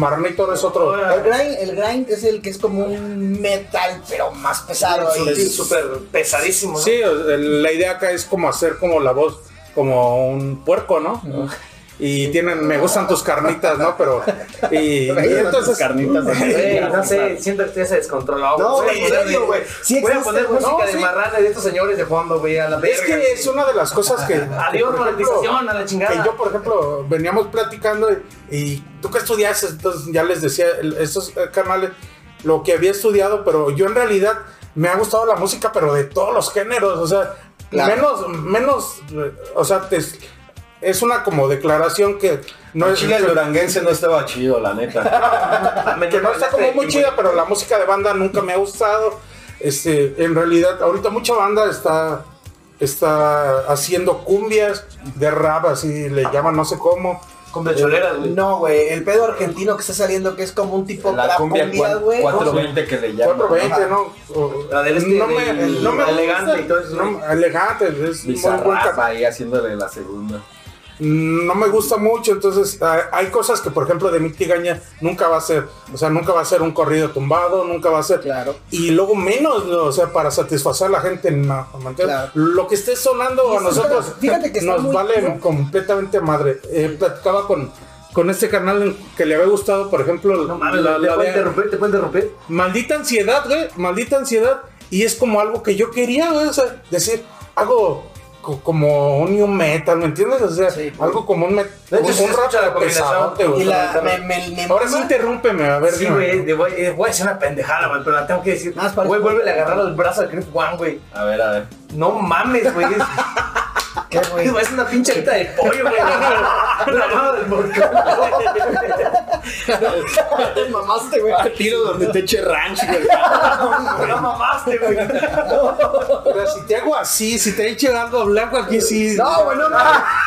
Es otro. El grind, el grind es el que es como un metal, pero más pesado. Es súper pesadísimo, ¿no? Sí, la idea acá es como hacer como la voz, como un puerco, ¿no? Y tienen, me gustan tus carnitas, ¿no? Pero, y, y entonces, carnitas. No sé, siento que se descontroló. No, güey. Sí Voy a poner música No, de sí. marrana de estos señores de fondo, güey, a la es verga. que es una de las cosas que... Adiós, monetización, a la chingada. Que yo, por ejemplo, veníamos platicando y, y tú que estudiaste, entonces ya les decía, estos eh, canales, lo que había estudiado, pero yo en realidad me ha gustado la música, pero de todos los géneros, o sea, Claro. menos, menos, o sea, te- es una como declaración que no No, es... Chile el duranguense no estaba chido, la neta. que no está como muy chida, pero la música de banda nunca me ha gustado. Este, en realidad, ahorita mucha banda está, está haciendo cumbias de rap, así le llaman, no sé cómo. Con de choleras, güey. No, güey, el pedo argentino que está saliendo que es como un tipo La cumbia cumbia, güey. 420 que le llaman. 420, ¿no? O- La del este, del- elegante y todo eso. no, elegante, es muy buen ahí haciéndole la segunda. No me gusta mucho, entonces ah, hay cosas que, por ejemplo, de mi tigaña nunca va a ser, o sea, nunca va a ser un corrido tumbado, nunca va a ser. Claro. Y luego menos, ¿no? o sea, para satisfacer a la gente, no. Claro. Lo que esté sonando a nosotros fíjate que nos muy vale completamente madre. Eh, platicaba con, con este canal que le había gustado, por ejemplo, No mames, la- ¿te la de- interrumpir? ¿Te puedo interrumpir? maldita ansiedad, güey, maldita ansiedad. Y es como algo que yo quería, güey, o sea, decir, co- como un new metal, ¿me entiendes? O sea, Sí. algo como un, met- De hecho, un, combinación. pesadote, güey. Y la, me, me, me Ahora sí interrúmpeme, a ver. Sí, güey, voy, voy a una pendejada, güey, pero la tengo que decir. Más para- Güey, vuelve a agarrar el brazo al Chris One, güey. A ver, a ver. No mames, güey. Es, ¿Qué, güey? es una pinche alita de pollo, güey. La mano del volcán. Te mamaste, güey. Tiro donde te eche ranch, güey. No mamaste, güey. Pero si te hago así, si te echo algo blanco aquí, sí. No, güey, no, no.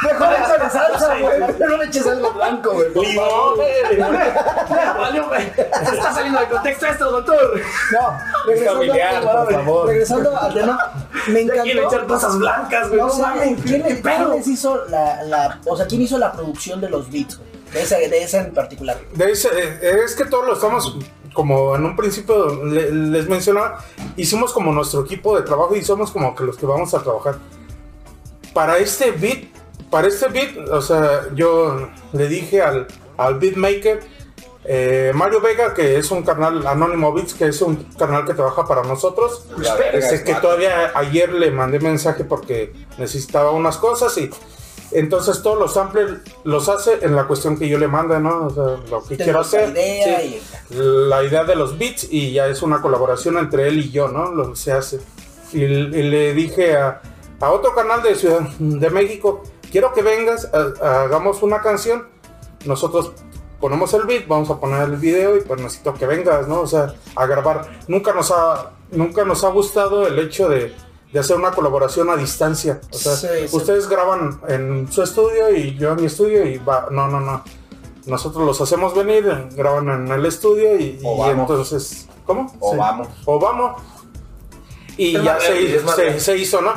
Mejor échale salsa, güey. No le eches algo blanco, güey. Limón, güey. Se está saliendo de contexto esto, doctor. No, regresando, familiar, por favor. regresando al tema, me encantó. echar cosas blancas, güey. No No mames. ¿quién, ¿Qué quién les hizo la, la, o sea, quién hizo la producción de los beats, güey? De esa, de esa en particular. De ese- eh, es que todos lo estamos, como en un principio le- les mencionaba, hicimos como nuestro equipo de trabajo y somos como que los que vamos a trabajar. Para este beat, para este beat, o sea, yo le dije al, al beatmaker, eh, Mario Vega, que es un canal Anónimo Beats, que es un canal que trabaja para nosotros. Verga, Este, es que todavía ayer le mandé mensaje porque necesitaba unas cosas y entonces todos los samplers los hace en la cuestión que yo le mando, ¿no? O sea, lo que quiero hacer. idea sí. y- La idea de los beats y ya es una colaboración entre él y yo, ¿no? Lo que se hace. Y, y le dije a, a otro canal de Ciudad de México, quiero que vengas, a- hagamos una canción, nosotros ponemos el beat, vamos a poner el video y pues necesito que vengas, ¿no? O sea, a grabar. Nunca nos ha, nunca nos ha gustado el hecho de, de hacer una colaboración a distancia. O sea, Sí, sí. ustedes graban en su estudio y yo en mi estudio y va, no, no, no. Nosotros los hacemos venir, graban en el estudio y, O y vamos. entonces, ¿cómo? O Sí. vamos. O vamos. Y Es ya se, se- se hizo, ¿no?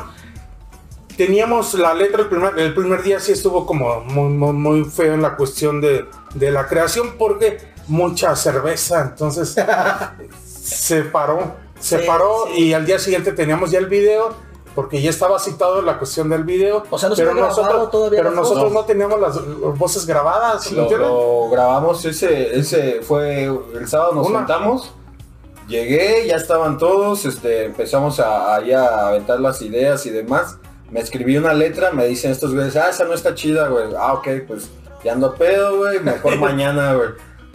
Teníamos la letra el primer, el primer día, sí estuvo como muy, muy, muy feo en la cuestión de, de la creación porque mucha cerveza, entonces se paró, se Sí, paró sí. y al día siguiente teníamos ya el video porque ya estaba citado la cuestión del video. O sea, no se pero nosotros, todavía pero nosotros no teníamos las, voces grabadas, ¿me Lo, grabamos ese, ese fue el sábado nos Una. juntamos. Llegué, ya estaban todos, este, empezamos a, ahí a aventar las ideas y demás. Me escribí una letra, me dicen estos güeyes, ah, esa no está chida, güey. Ah, ok, pues ya ando pedo, güey, mejor mañana, güey.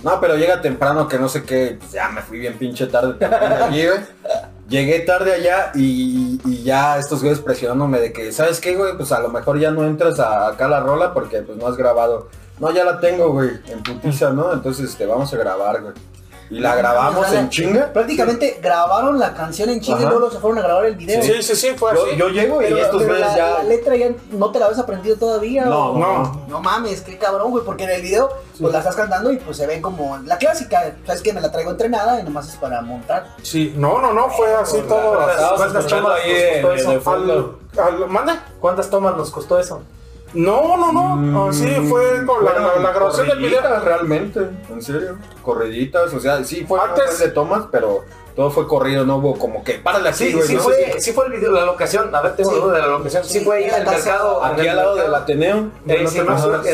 No, pero llega temprano que no sé qué, pues ya me fui bien pinche tarde allí, güey. Llegué tarde allá y, ya estos güeyes presionándome de que, ¿sabes qué, güey? Pues a lo mejor ya no entras a, acá a la rola porque pues no has grabado. No, ya la tengo, güey, en putiza, ¿no? Entonces, te vamos a grabar, güey. Y la grabamos O sea, en chinga. Prácticamente grabaron la canción en chinga y luego se fueron a grabar el video. Sí, sí, sí, fue Yo, así. yo llego y Pero, estos pero la, ya. la letra ya no te la habías aprendido todavía. No, o- no. No mames, qué cabrón, güey, porque en el video pues la estás cantando y pues se ven como la clásica, sabes que me la traigo entrenada y nomás es para montar. Sí, no, no, no, fue así todo. ¿Cuántas- cuántas tomas ahí nos costó en- eso? en el fondo. Al, al- ¿mande? ¿Cuántas tomas nos costó eso? No, no, no. Así fue con la, la, la grabación del video. Realmente, en serio. Corriditas, o sea, sí fue Antes- de tomas, pero todo fue corrido, no hubo como que párale así, Sí, güey. sí no fue, sé sí fue el video, la locación. A ver, tengo Sí. duda de la locación. Sí, Sí, fue ahí en el mercado. Aquí al lado del. Ateneo. En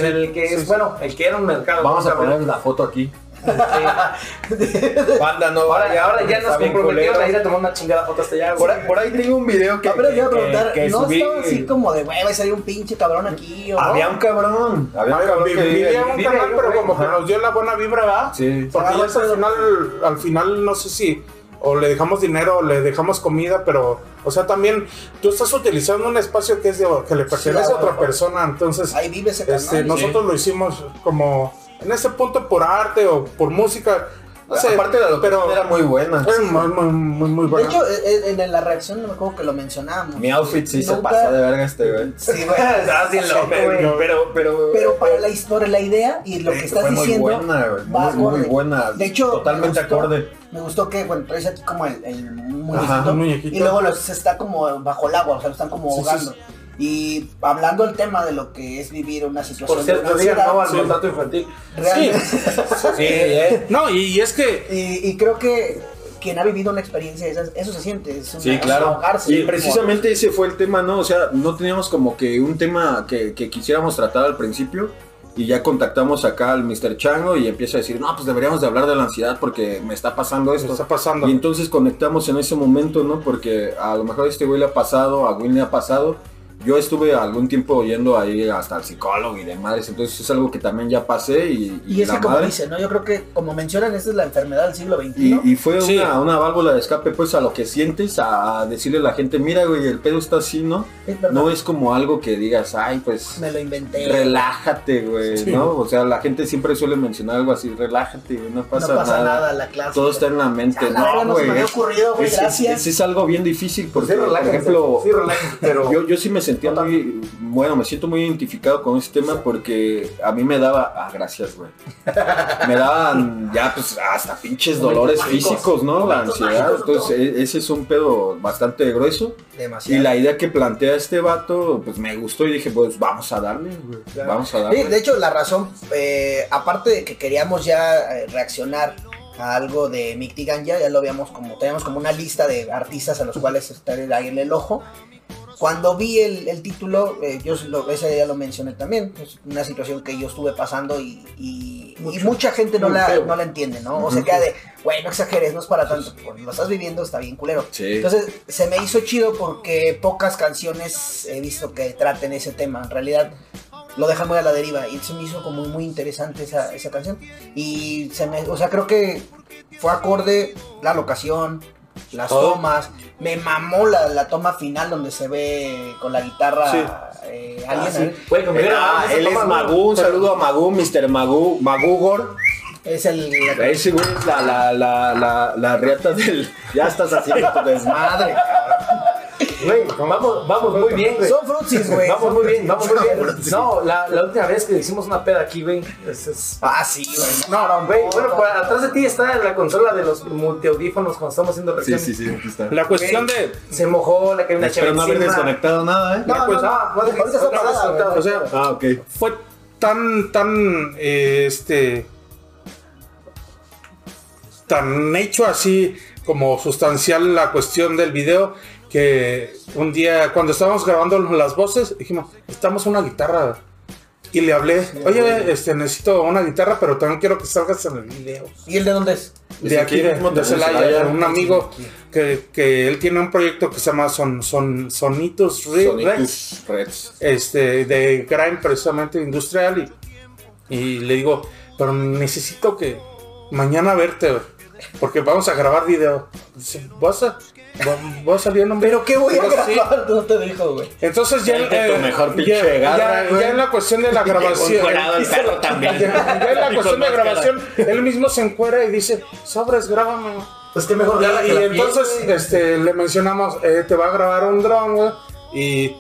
el que es, bueno, el que era un mercado. Vamos a poner la foto aquí. Sí. Banda, no Ahora, vaya, ahora ya está nos comprometieron a ir a tomar una chingada foto hasta allá. Por ahí, por ahí tengo un video que, Ah, pero que, yo iba a que- preguntar, que ¿no subí. estaba así como de, güey, va a salir un pinche cabrón aquí o no? Había un cabrón. Había un cabrón un canal, pero como que nos dio la buena vibra, ¿verdad? Sí. Porque ya al final, al final, no sé si o le dejamos dinero o le dejamos comida, pero, o sea, también tú estás utilizando un espacio que es de, que le pertenece Sí, a otra claro. persona, entonces Ahí vive ese canal. este, sí. nosotros lo hicimos como en ese punto por arte o por música, no sé, Aparte la pero era muy buena. es muy, muy, muy, muy De buena. hecho, eh, eh, en la reacción no me acuerdo que lo mencionábamos. Mi outfit sí se pasó de verga este, güey. Sí, güey. Pero, pero, Pero para la historia, la idea y lo que estás fue diciendo muy buena, güey. va Muy, muy buena. De hecho, totalmente me gustó- acorde. Me gustó que, bueno, traes aquí como el, el muñequito, Ajá, un muñequito. y luego los, se está como bajo el agua, o sea, lo están como Sí, sí, ahogando. Y hablando del tema de lo que es vivir una situación Por cierto, de digan no al ansiedad, contrato infantil. realmente- Sí, eh. No, y, y es que y, y creo que quien ha vivido una experiencia de esas, eso se siente, es una, Sí, es claro. ahogarse, Y precisamente ese fue el tema, ¿no? O sea, no teníamos como que un tema que, que quisiéramos tratar al principio. Y ya contactamos acá al Mr. Chango y empieza a decir, no, pues deberíamos de hablar de la ansiedad porque me está pasando me esto. está pasando. Y entonces conectamos en ese momento, ¿no? Porque a lo mejor a este güey le ha pasado, a Win le ha pasado. Yo estuve algún tiempo yendo ahí hasta el psicólogo y demás, entonces es algo que también ya pasé y, Y es la que como madre- dicen, ¿no? Yo creo que como mencionan, esta es la enfermedad del siglo XXI. Y, y fue Sí. una, una válvula de escape pues a lo que sientes, a decirle a la gente, mira güey, el pedo está así, ¿no? Es verdad. No es como algo que digas, ay, pues Me lo inventé. relájate, güey, Sí. ¿no? O sea, la gente siempre suele mencionar algo así, relájate, güey, no no pasa, pasa nada, nada. la clase. Todo está en la mente, A la verga, no, no se me güey. había es- ocurrido, güey, es- es- gracias. es- es algo bien difícil porque, Sí, por ejemplo, sí, relájense, pero yo, yo sí me sentía muy, bueno, me siento muy identificado con este tema porque a mí me daba, ah, gracias, güey. Me daban ya, pues, hasta pinches dolores mágicos. físicos, ¿no? La ansiedad. mágicos, Entonces, e- ese es un pedo bastante grueso. Y Demasiado. la idea que plantea este vato, pues me gustó y dije, pues vamos a darle, güey. Vamos a Sí, darle. de hecho, la razón, eh, aparte de que queríamos ya eh, reaccionar a algo de Mick Tiganya, ya lo habíamos como, teníamos como una lista de artistas a los cuales estar ahí en el ojo. Cuando vi el, el título, eh, yo lo- ese día lo mencioné también, es una situación que yo estuve pasando y, y- y mucha gente no la, no la entiende, ¿no? O se queda de, güey, no exageres, no es para tanto, cuando lo estás viviendo está bien culero. Sí. Entonces se me hizo chido porque pocas canciones he visto que traten ese tema. En realidad lo dejan muy a la deriva y se me hizo como muy interesante esa, esa canción. Y se me, o sea, creo que fue acorde la locación, las Todo. tomas. Me mamó la, la toma final donde se ve con la guitarra Sí. eh, Ah, ah, esa él es. Magú, un saludo a Magú, Mr. Magú, Magugor. Es el. Ese güey es la, la, la, la, la riata del. Ya estás haciendo tu desmadre. Güey, vamos, vamos muy bien, güey. Son frutsis, güey. Vamos muy bien, vamos muy bien. No, la, la última vez que hicimos una peda aquí, güey. Es, es- Ah, sí, güey. No, no, güey. Bueno, por atrás de ti está la consola de los multiaudífonos cuando estamos haciendo reacciones. sí, aquí está. La cuestión de, Se mojó, le cayó una Espero no haber desconectado nada, ¿eh? No, Pues, no, ahorita está desconectado. o sea, Ah, ok. fue tan, tan, eh, este, tan hecho así como sustancial la cuestión del video que un día cuando estábamos grabando las voces dijimos, estamos una guitarra y le hablé, oye, este, necesito una guitarra, pero también quiero que salgas en el video. ¿Y el de dónde es? De aquí, de, mismo de de Celaya, un amigo que, que él tiene un proyecto que se llama Son, Son, Sonitus Reds. este, de grime precisamente industrial y, y le digo, pero necesito que mañana verte, porque vamos a grabar video. sí, vas a, va- vas a salir en un Pero qué voy a Pero sí. grabar, no te dijo, güey. Entonces ya, Ponte tu eh, mejor pinche ya, garra, ya- ya en la cuestión de la grabación. encuerado el perro también. Ya, ya en la cuestión de grabación, él mismo se encuera y dice, sobres, grábame. Pues qué mejor Y, que entonces este, le mencionamos, eh, te va a grabar un dron, güey. Y,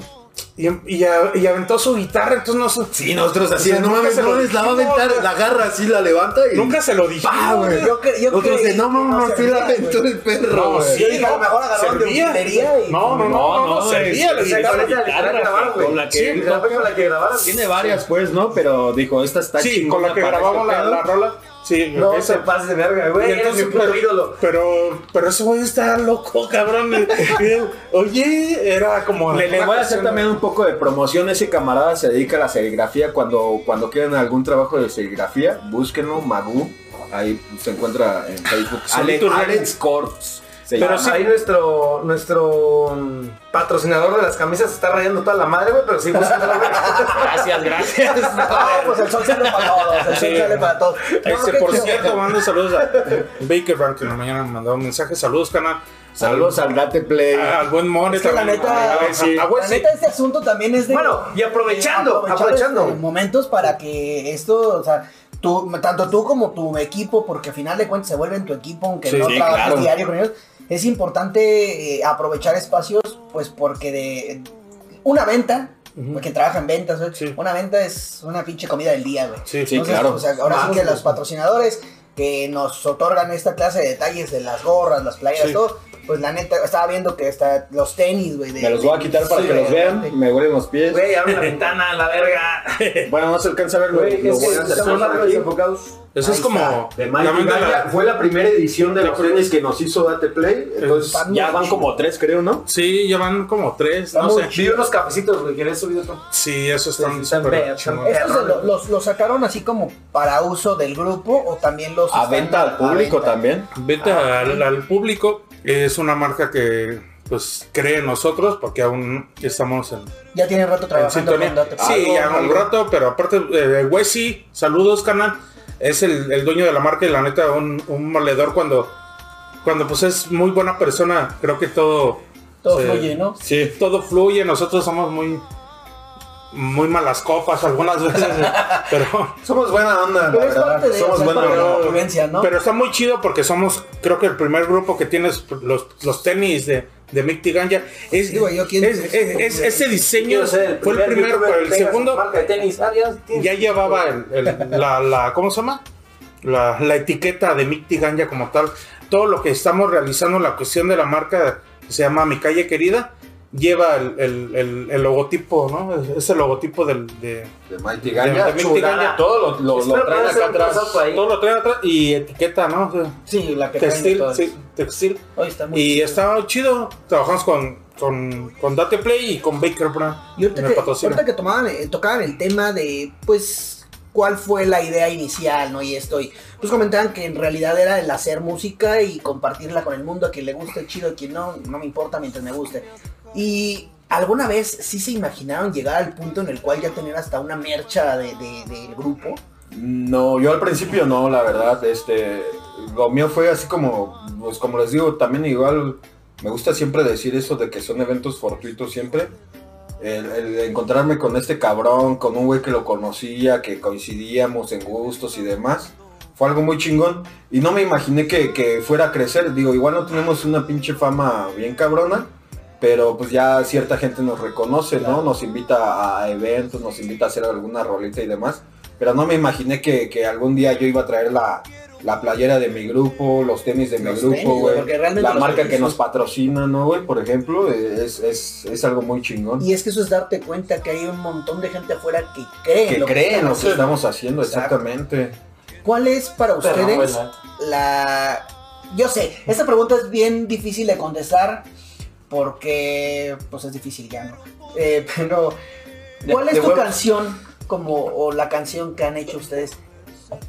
y, y, y aventó su guitarra, entonces no Sí, nosotros así, O sea, no mames, no, la va a aventar, la agarra así, la levanta y... Nunca se lo dije. ¡Pah, güey! Yo yo Nosotros creí no que no mames, sí la aventó el perro, No, sí, Yo dije, a lo mejor agarraron de utilería y- No, no, no, no, no, servía, le con la que- Sí, la con la que grabaron. Tiene varias, pues, ¿no? Pero dijo, esta está Sí, con la que grabamos este la rola. Sí, No se pases de verga, güey. Eres pero, ídolo. pero, pero ese güey está loco, cabrón. Oye, era como. Le, voy a hacer también un poco de promoción. Ese camarada se dedica a la serigrafía. Cuando, cuando quieran algún trabajo de serigrafía, búsquenlo, Magu. Ahí se encuentra en Facebook. Alex Corps. Se Pero llama. sí. Ahí nuestro, nuestro mm, patrocinador de las camisas está rayando toda la madre, güey, pero sí, Gracias, gracias. No, pues el sol sale para todos, el sol Sí. sale para todos. No, Este, por chido. cierto, mando saludos a Baker Bank, que en la mañana me mandó un mensaje. Saludos, canal. Saludos al Date Play. Al buen More Es que la también. neta- A- a- sí. a- a- La neta, este asunto también es de. Bueno, y aprovechando, aprovechar, aprovechando. este, momentos para que esto, o sea, tú, tanto tú como tu equipo, porque al final de cuentas se vuelven tu equipo, aunque Sí, no sí, trabajes claro. diario con ellos, es importante eh, aprovechar espacios, pues porque de una venta, porque trabaja en ventas, güey, Sí. una venta es una pinche comida del día, güey. Sí, Sí, Entonces, claro. o sea, ahora sí que los patrocinadores que nos otorgan esta clase de detalles de las gorras, las playeras, Sí. todo, pues la neta, estaba viendo que está los tenis, güey. de- Me los voy a quitar para Sí, que los vean. Me huelen los pies. Güey, abre la ventana, la verga. Bueno, no se alcanza a ver Güey, lo es que voy a hacer. Eso es como. De la fue la primera edición de los tenis que nos hizo Date Play. Entonces Está ya van como tres, creo, ¿no? Sí, ya van como tres, no sé. Vi unos cafecitos, güey, que le he subido tú. Sí, eso están chingones. ¿Estos los, los sacaron así como para uso del grupo o también los A venta al a público venta? también. Venta al, al público es una marca que pues cree en nosotros porque aún estamos en, Ya tienen rato en trabajando sintonía. con Sí, Algo, ya un rato, pero aparte, eh, saludos, canal. Es el, el dueño de la marca y la neta, un, un moledor cuando, cuando pues es muy buena persona, creo que todo... Todo se- fluye, ¿no? Sí, todo fluye, nosotros somos muy... Muy malas copas algunas veces, pero... Somos buena onda, Pero la es verdad. parte de, Somos buena onda. Pero está muy chido porque somos, creo que el primer grupo que tienes los, los tenis de, de Mick. Es, Digo, yo, ¿quién- es, es- es- ese diseño fue el primero, pero el segundo Marca de tenis. Ah, ya, llevaba el- el- la, la, ¿cómo se llama? La, la etiqueta de Mick Tiganya como tal. Todo lo que estamos realizando, la cuestión de la marca que se llama Mi Calle Querida, lleva el, el- el- el logotipo, ¿no? Es, el logotipo del, de, De Mighty de- Ganya. de chulada. Tiganya. Todo lo, lo, traen acá atrás. Todo lo trae atrás y etiqueta, ¿no? O sea, Sí, la que traen textil, todas. sí, textil. Hoy está muy Y chido. está chido. Trabajamos con, con, con Date Play y con Baker Brand. Y ahorita que, ahorita que tomaban, eh, tocaban el tema de, pues, cuál fue la idea inicial, ¿no? Y esto, y pues comentaban que en realidad era el hacer música y compartirla con el mundo, a quien le guste, chido, a quien no, no me importa mientras me guste. Y alguna vez sí se imaginaron llegar al punto en el cual ya tener hasta una mercha de, de- del grupo. No, yo al principio no, la verdad, este, lo mío fue así como, pues como les digo, también igual me gusta siempre decir eso de que son eventos fortuitos siempre. El, el encontrarme con este cabrón, con un güey que lo conocía, que coincidíamos en gustos y demás, fue algo muy chingón. Y no me imaginé que, que fuera a crecer. Digo, igual no tenemos una pinche fama bien cabrona, pero pues ya cierta gente nos reconoce, ¿no? Nos invita a eventos, nos invita a hacer alguna rolita y demás. Pero no me imaginé que, que algún día yo iba a traer la, la playera de mi grupo, los tenis de mi Los grupo, tenis, güey, güey. porque realmente La marca que son- nos patrocina, ¿no, güey? Por ejemplo, es, es, es algo muy chingón. Y es que eso es darte cuenta que hay un montón de gente afuera que cree en que lo creen están lo que estamos haciendo, Exacto. exactamente. ¿Cuál es para no, ustedes la... Yo sé, esta pregunta es bien difícil de contestar porque pues es difícil ya, ¿no? Eh, pero, ¿cuál De- es de tu canción como o la canción que han hecho ustedes?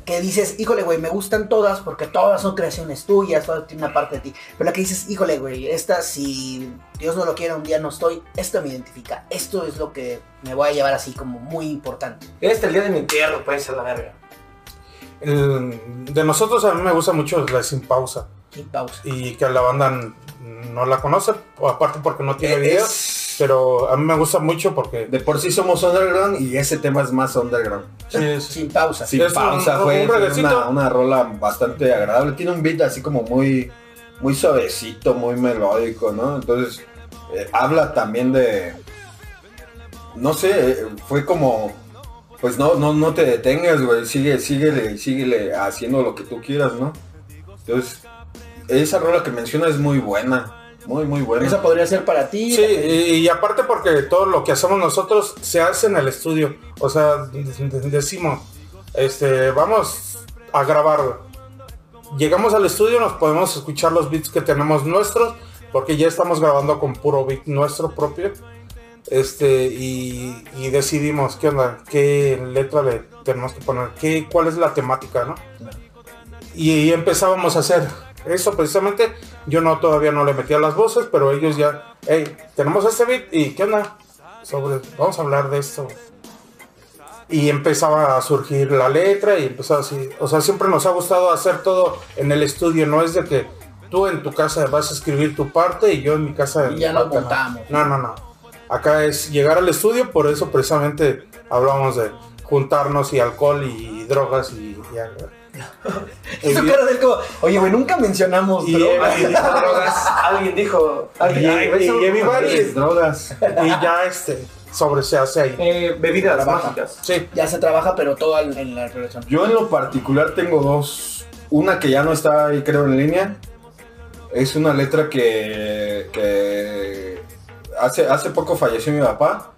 Que dices, híjole, güey, me gustan todas porque todas son creaciones tuyas, todas tienen una parte de ti. Pero la que dices, híjole, güey, esta si Dios no lo quiere, un día no estoy, esto me identifica, esto es lo que me voy a llevar así como muy importante. Este el día de mi entierro, puede ser la verga. El- de nosotros a mí me gusta mucho la sin pausa. Sin pausa. y que la banda no la conoce, aparte porque no tiene Eh, video, es- pero a mí me gusta mucho porque De por sí somos underground y ese tema es más underground. sí, es- Sin pausa. Sin Es pausa un fue, una, una rola bastante agradable. Tiene un beat así como muy, muy suavecito, muy melódico, ¿no? Entonces, eh, habla también de. No sé, eh, fue como. Pues no, no, no te detengas, güey. Sigue, síguele, síguele haciendo lo que tú quieras, ¿no? Entonces, esa rola que menciona es muy buena. Muy, muy buena. Esa podría ser para ti. Sí, y, y aparte porque todo lo que hacemos nosotros se hace en el estudio. O sea, de- de- decimos, este, vamos a grabar. güey. Llegamos al estudio, nos podemos escuchar los beats que tenemos nuestros, porque ya estamos grabando con puro beat nuestro propio. Este, y, y decidimos qué onda, qué letra le tenemos que poner, qué, cuál es la temática, ¿no? Y, y empezábamos a hacer eso precisamente. Yo no todavía no le metía las voces, pero ellos ya, hey, tenemos este beat y qué onda, sobre, vamos a hablar de esto. Y empezaba a surgir la letra y empezaba así, o sea, siempre nos ha gustado hacer todo en el estudio, no es de que tú en tu casa vas a escribir tu parte y yo en mi casa Y ya no. montamos. No, no, no. Acá es llegar al estudio, por eso precisamente hablamos de juntarnos y alcohol y, drogas y, y- Y tu cara del como, oye, güey, nunca mencionamos Y- drogas. Alguien dijo. y, Alguien, ay, y- eso- y Everybody, drogas. y ya este sobre se hace ahí. Eh, bebidas Trabaja. mágicas. Sí. Ya se trabaja, pero todo en, en la relación. Yo en lo particular tengo dos. Una que ya no está ahí creo en línea. Es una letra que, que hace, hace poco falleció mi papá,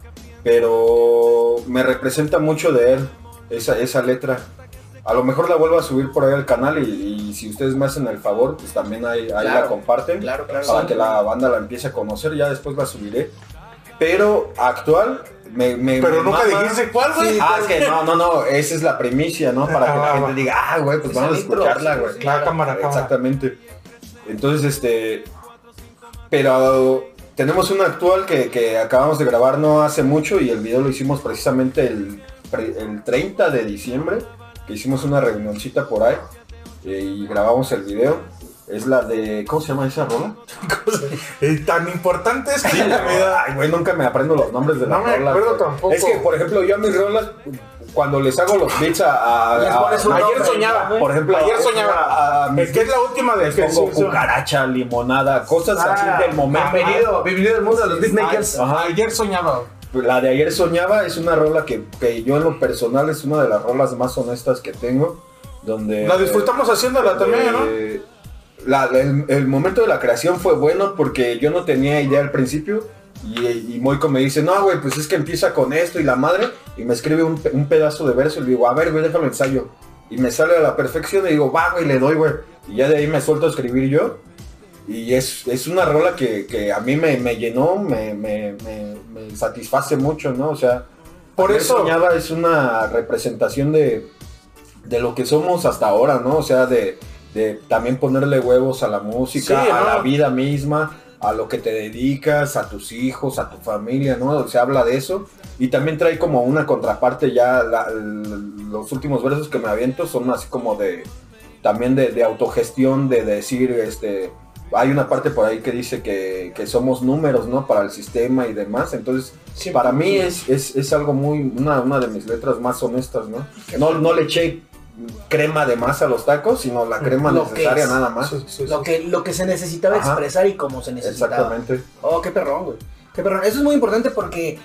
pero me representa mucho de él, esa, esa letra. A lo mejor la vuelvo a subir por ahí al canal y, y si ustedes me hacen el favor, pues también ahí, ahí Claro, la comparten claro, claro. para que la banda la empiece a conocer, ya después la subiré. Pero actual, me, me- Pero me nunca mama- dijiste cuál, güey. Ah, es que no, no, no, esa es la primicia, ¿no? Para que Ah, la va. gente diga, ah, güey, pues Esa vamos a escucharla, sí, güey. sí. La cámara, cámara. Exactamente. Entonces, este. Pero tenemos una actual que, que acabamos de grabar no hace mucho y el video lo hicimos precisamente el, el 30 de diciembre, que hicimos una reunioncita por ahí eh, y grabamos el video. Es la de. ¿Cómo se llama esa rola? Y tan importante es que la vida. Ay, güey, nunca me aprendo los nombres de No las me rolas. acuerdo güey. tampoco. Es que, por ejemplo, yo a mis rolas, cuando les hago los beats a. Ayer nombre, soñaba, ¿no? por ejemplo, ayer a- soñaba. a- a mis Es que es la última de les pongo cucaracha, limonada, cosas Ah, así del momento. Bienvenido, bienvenido al mundo de los beatmakers. Ayer soñaba. La de ayer soñaba es una rola que, que yo en lo personal es una de las rolas más honestas que tengo. Donde La disfrutamos haciéndola también, ¿no? eh, la- el, el momento de la creación fue bueno porque yo no tenía idea al principio. Y, y Moico me dice, no, güey, pues es que empieza con esto y la madre. Y me escribe un, un pedazo de verso y le digo, a ver, güey, déjalo ensayo. Y me sale a la perfección y digo, va, güey, le doy, güey. Y ya de ahí me suelto a escribir yo. Y es, es una rola que, que a mí me, me llenó, me, me, me- me satisface mucho, ¿no? O sea, Por eso. Soñaba es una representación de, de lo que somos hasta ahora, ¿no? O sea, de, de también ponerle huevos a la música, Sí, a ¿no? la vida misma, a lo que te dedicas, a tus hijos, a tu familia, ¿no? Se habla de eso. Y también trae como una contraparte ya, la- los últimos versos que me aviento son así como de, también de, de autogestión, de decir, este, hay una parte por ahí que dice que, que somos números, ¿no? Para el sistema y demás. Entonces, Sí, para mí es, es, es algo muy, una, una de mis letras más honestas, ¿no? No, no le eché crema de más a los tacos, sino la crema Lo necesaria es. nada más. Sí, sí, sí. Lo que, lo que se necesitaba Ajá. expresar y cómo se necesitaba. Exactamente. Oh, qué perrón, güey. Qué perrón. Eso es muy importante porque,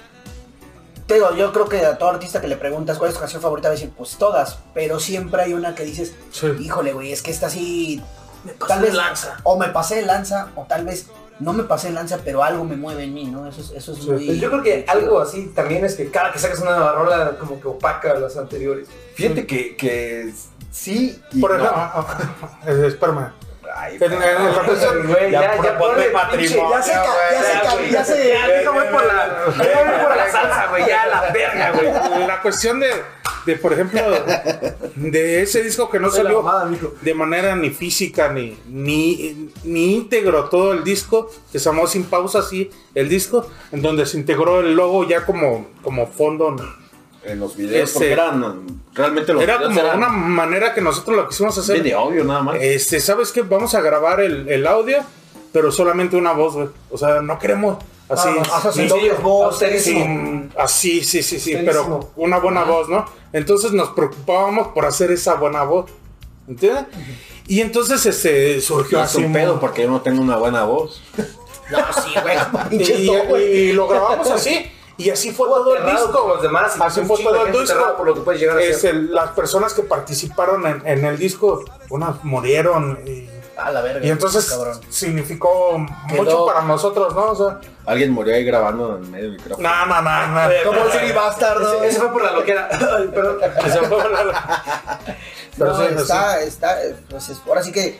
te digo, yo creo que a todo artista que le preguntas cuál es tu canción favorita, va a decir, pues todas. Pero siempre hay una que dices, Sí. híjole, güey, es que esta sí, Me tal vez de lanza. o me pasé de lanza, o tal vez no me pasé de lanza, pero algo me mueve en mí, ¿no? Eso es, eso es Sí. muy... Yo creo que algo así también es que cada que sacas una nueva rola como que opaca a las anteriores. Fíjate que, que sí y Por no. ejemplo, eh, espérame. Ay, cuestión- Güey, Ya ya, por- ya, ponme ponle matrimonio, Ya se, ya se, güey. ya se, Ya, déjame ir por la, por la salsa, güey, ya la verga, güey. La cuestión de, de, por ejemplo, de ese disco que no salió de manera ni física ni, ni, ni íntegro todo el disco, que se llamó Sin Pausa, así, el disco, en donde se integró el logo ya como, como fondo en los videos, Este- porque eran realmente los Era videos como eran una manera que nosotros lo quisimos hacer. de audio nada más. Este, ¿sabes qué? Vamos a grabar el, el audio, pero solamente una voz, güey. O sea, no queremos así. Ah, sin dobles voces. sin- así, sí, sí, sí, pero una buena voz, ¿no? Entonces nos preocupábamos por hacer esa buena voz. ¿Entiendes? Y entonces este surgió así un pedo porque yo no tengo una buena voz. No, sí, güey. y, pinche y- no, güey. y lo grabamos así. Y así fue todo el disco. por los demás así fue todo el disco. por lo que puedes llegar a Es el- las personas que participaron en, en el disco, unas murieron. Y, A la verga. y entonces cabrón. significó Quedó- mucho para nosotros, ¿no? O sea, Alguien murió ahí grabando en medio del micrófono. no, no, no, no. Como el Siri Bastardo. Ese, ese fue por la loquera. Ay, perdón. Esa fue la- Pero No, sí, está, está, pues es- ahora sí que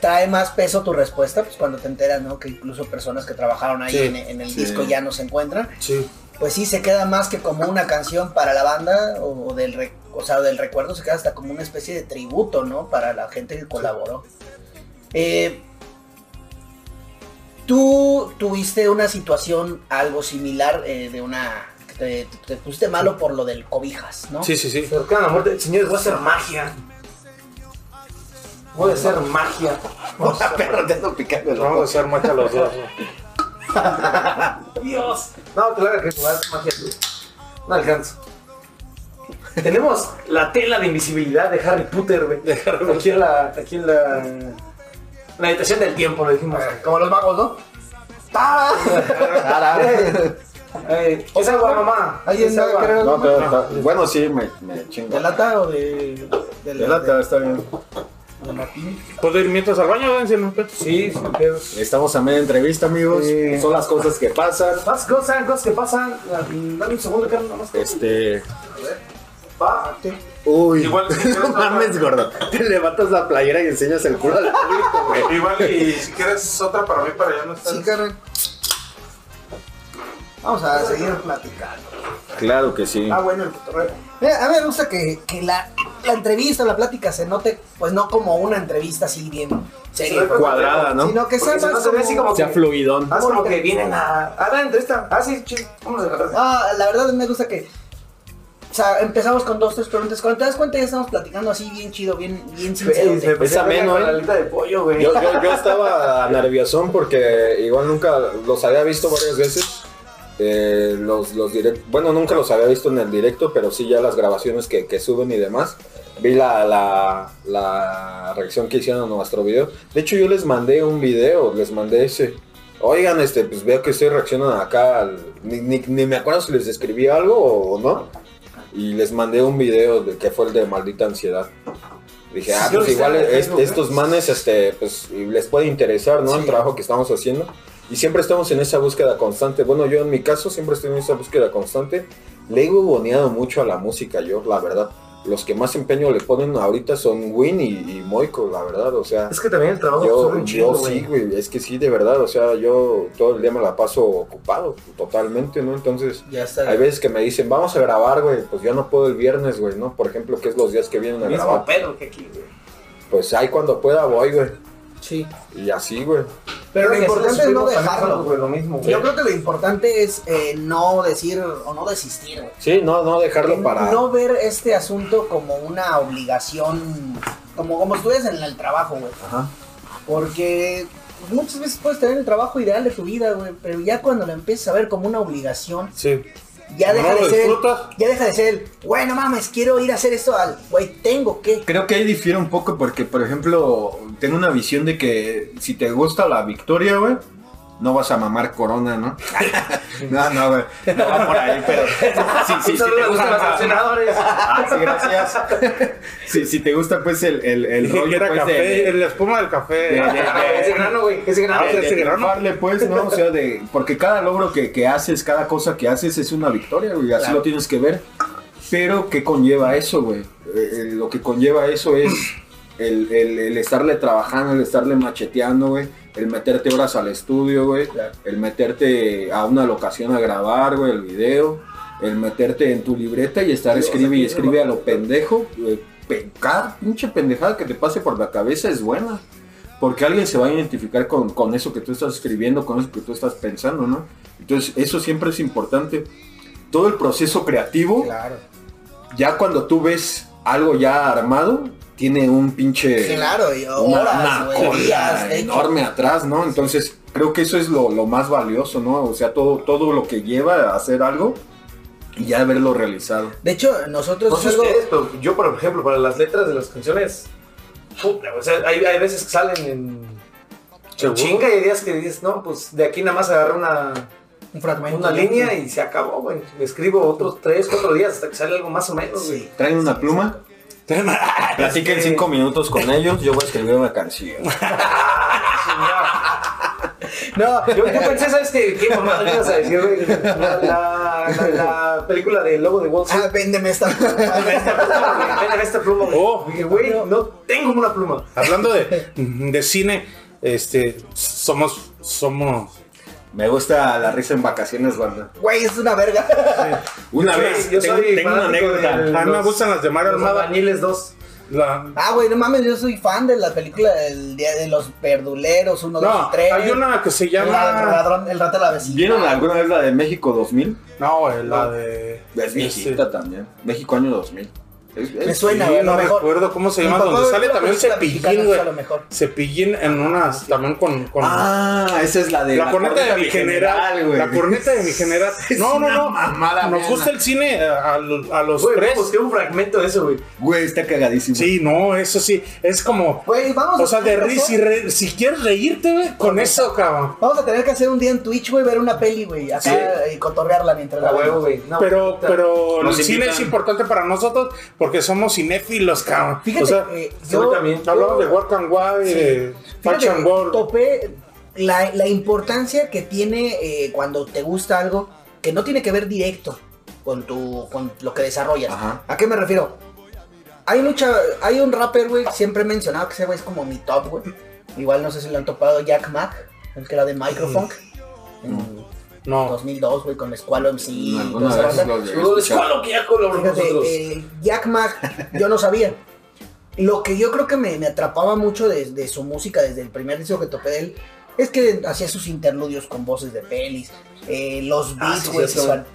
trae más peso tu respuesta, pues cuando te enteras, ¿no? Que incluso personas que trabajaron ahí Sí, en, en el sí. disco ya no se encuentran. Sí. Pues sí, se queda más que como una canción para la banda o, o del, re- o sea, del recuerdo, se queda hasta como una especie de tributo, ¿no? Para la gente que colaboró. Eh, Tú tuviste una situación algo similar eh, de una... Te, te pusiste malo por lo del cobijas, ¿no? Sí, sí, sí. Pero que la muerte, señores, voy a hacer magia. A hacer magia. perro, te ando picando el Vamos a hacer mucha los dos. Dios. No, claro que voy a hacer magia. tú. No alcanzo. Tenemos la tela de invisibilidad de Harry Potter, güey. Aquí en la. Aquí en la. La habitación del tiempo, lo dijimos. Como los magos, ¿no? Eh, ¿Es agua, mamá? ¿Alguien ¿Es sabe agua? No, pero bueno, sí, me, me chingo. ¿De lata o de, de, De lata, está bien. ¿Puedo ir mientras al baño? Pues. Sí, sin pedos. Estamos a media entrevista, amigos. Sí. Son las cosas que pasan. Más cosas, cosas que pasan. Dame un segundo, Carlos, nada más. Este. Va. Uy, Igual, si quieres no mames, gordo. Te levantas la playera y enseñas el culo al público, güey. Igual, y si quieres otra para mí, para ya no estar. Sí, Karen. Vamos a seguir platicando. Claro que sí. Ah, bueno, el cotorreo. Mira, A mí me gusta que, que la, la entrevista, la plática se note, pues no como una entrevista así bien seria, Cuadrada, ¿no? sino que sea si más no se ve así como Sea fluidón. Más como que vienen a. A la entrevista. Ah, sí, chido. Vamos a. Ah, la verdad me gusta que. O sea, empezamos con dos, tres preguntas. Cuando te das cuenta, ya estamos platicando así bien chido, bien, bien sincero. Es ameno, ¿eh? la de pollo, güey. Yo, yo, yo estaba nerviosón porque igual nunca los había visto varias veces. Eh, los, los direct- bueno, nunca los había visto en el directo, pero sí ya las grabaciones que, que suben y demás. Vi la, la, la reacción que hicieron a nuestro video. De hecho, yo les mandé un video, les mandé ese. Oigan, este, pues veo que ustedes reaccionan acá. al- ni, ni- ni me acuerdo si les escribí algo o no. Y les mandé un video de, que fue el de maldita ansiedad. Dije, ah, pues igual es- ¿eh? estos manes, este, pues les puede interesar, ¿no? El trabajo que estamos haciendo. Y siempre estamos en esa búsqueda constante. Bueno, yo en mi caso siempre estoy en esa búsqueda constante. Le he huevoneado mucho a la música, yo, la verdad. Los que más empeño le ponen ahorita son Win y, y Moiko, la verdad. O sea, Es que también el trabajo yo, sube un chingo, yo sí, güey. Es que sí, de verdad. O sea, yo todo el día me la paso ocupado, totalmente, ¿no? Entonces, Ya está. hay veces que me dicen, vamos a grabar, güey. Pues yo no puedo el viernes, güey, ¿no? Por ejemplo, que es los días que vienen a grabar. pedo que aquí, güey. Pues ahí cuando pueda voy, güey. Sí. Y así, güey. Pero lo importante es no dejarlo. güey, lo mismo, güey. Yo creo que lo importante es eh, no decir o no desistir, güey. Sí, no, no dejarlo para... No ver este asunto como una obligación, como, como estuvieras en el trabajo, güey. Ajá. Porque muchas veces puedes tener el trabajo ideal de tu vida, güey, pero ya cuando lo empiezas a ver como una obligación, Sí. Ya deja de ser, ya deja de ser el, güey, no mames, quiero ir a hacer esto al, güey, tengo que. Creo que ahí difiere un poco porque, por ejemplo, tengo una visión de que si te gusta la victoria, güey, no vas a mamar corona, ¿no? no, no, güey. No va por ahí, pero si, si- te a los gusta... patrocinadores. Ah, sí, gracias. si, si te gusta, pues, el, el, el rollo, era pues, café, de- la espuma del café. de- de- Ah, Ese grano, güey. Ese grano. de, de ese grano. pues, ¿no? O sea, de, porque cada logro que, que haces, cada cosa que haces es una victoria, güey, así Claro. lo tienes que ver. Pero, ¿qué conlleva eso, güey? Eh, eh, lo que conlleva eso es el, el- el estarle trabajando, el estarle macheteando, güey, el meterte horas al estudio, güey, el meterte a una locación a grabar, güey, el video, el meterte en tu libreta y estar Sí, o escribe sea, y escribe a lo pendejo, Cada pinche pendejada que te pase por la cabeza es buena. Porque alguien se va a identificar con, con eso que tú estás escribiendo, con eso que tú estás pensando, ¿no? Entonces, eso siempre es importante. todo el proceso creativo, Claro. ya cuando tú ves algo ya armado, tiene un pinche... Claro, y una, horas, una güey, cola hecho. enorme atrás, ¿no? Entonces, creo que eso es lo, lo más valioso, ¿no? O sea, todo, todo lo que lleva a hacer algo y ya haberlo realizado. De hecho, nosotros No sé algo- ustedes, pero yo, por ejemplo, para las letras de las canciones, puta, o sea, hay, hay veces que salen en, ¿Seguro? chinga y hay días que dices, no, pues de aquí nada más agarré una, un fragmento. una línea y se acabó, güey. Escribo otros tres, cuatro días hasta que sale algo más o menos, güey. Sí. ¿Traen una pluma? Platiquen cinco minutos con ellos, yo voy a escribir una canción. No, Yo, yo pensé, ¿sabes qué? ¿Qué me ibas a decir, güey? La, la, la, la película de Lobo de Wall ah, Street. véndeme esta. Véndeme esta pluma, güey. Oh. Dije, güey, no tengo una pluma. Hablando de, de cine, este, somos, somos, Me gusta la risa en vacaciones, banda. Güey, es una verga. Una Yo vez, soy- yo tengo, soy tengo una anécdota. a mí me gustan las de Mario Los Almada. Albañiles 2. La- Ah, güey, no mames, yo soy fan de la película del Día de los Verduleros, uno, dos no, y tres. hay una que se El ladrón, llama, ladrón- el rato de la vecina. ¿Vieron alguna vez la de México 2000? no, güey, la de, Es viejita también. México año 2000. Me suena, Sí, güey, no mejor. recuerdo cómo se llama, donde sale también Cepillín, güey. Cepillín en unas, también con, con Ah, esa es la de la, corneta de mi general, güey. la corneta de mi general. Es No, no, no. mamada, Nos gusta el cine eh, a, lo- a los Güey, tres. busqué un fragmento de eso, güey. Güey, está cagadísimo. Sí, no, eso sí, es como, Güey, vamos o sea, de ri- si, re- si quieres reírte, güey, con eso, cabrón. Vamos a tener que hacer un día en Twitch, güey, ver una peli, güey, acá y cotorrearla mientras La huevo, güey. No, Pero, pero el cine es importante para nosotros porque somos cinéfilos, cabrón. Fíjate o sea, Sí, yo también. hablamos de Work and Why, de Fíjate Fashion que World. topé la, la importancia que tiene eh, cuando te gusta algo que no tiene que ver directo con tu con lo que desarrollas. Ajá. ¿A qué me refiero? Hay mucha hay un rapper, güey, siempre he mencionado que ese güey es como mi top, güey. Igual no sé si lo han topado Jack Mack, el que era de Microfunk. En No, 2002, güey, con Squalo MC. escuchar. Escualo, que ya Fíjate, eh, Jack Mack, yo no sabía. Lo que yo creo que me, me atrapaba mucho de, de su música desde el primer disco que topé de él es que hacía sus interludios con voces de pelis, eh, los Ah, beats, sí, güey,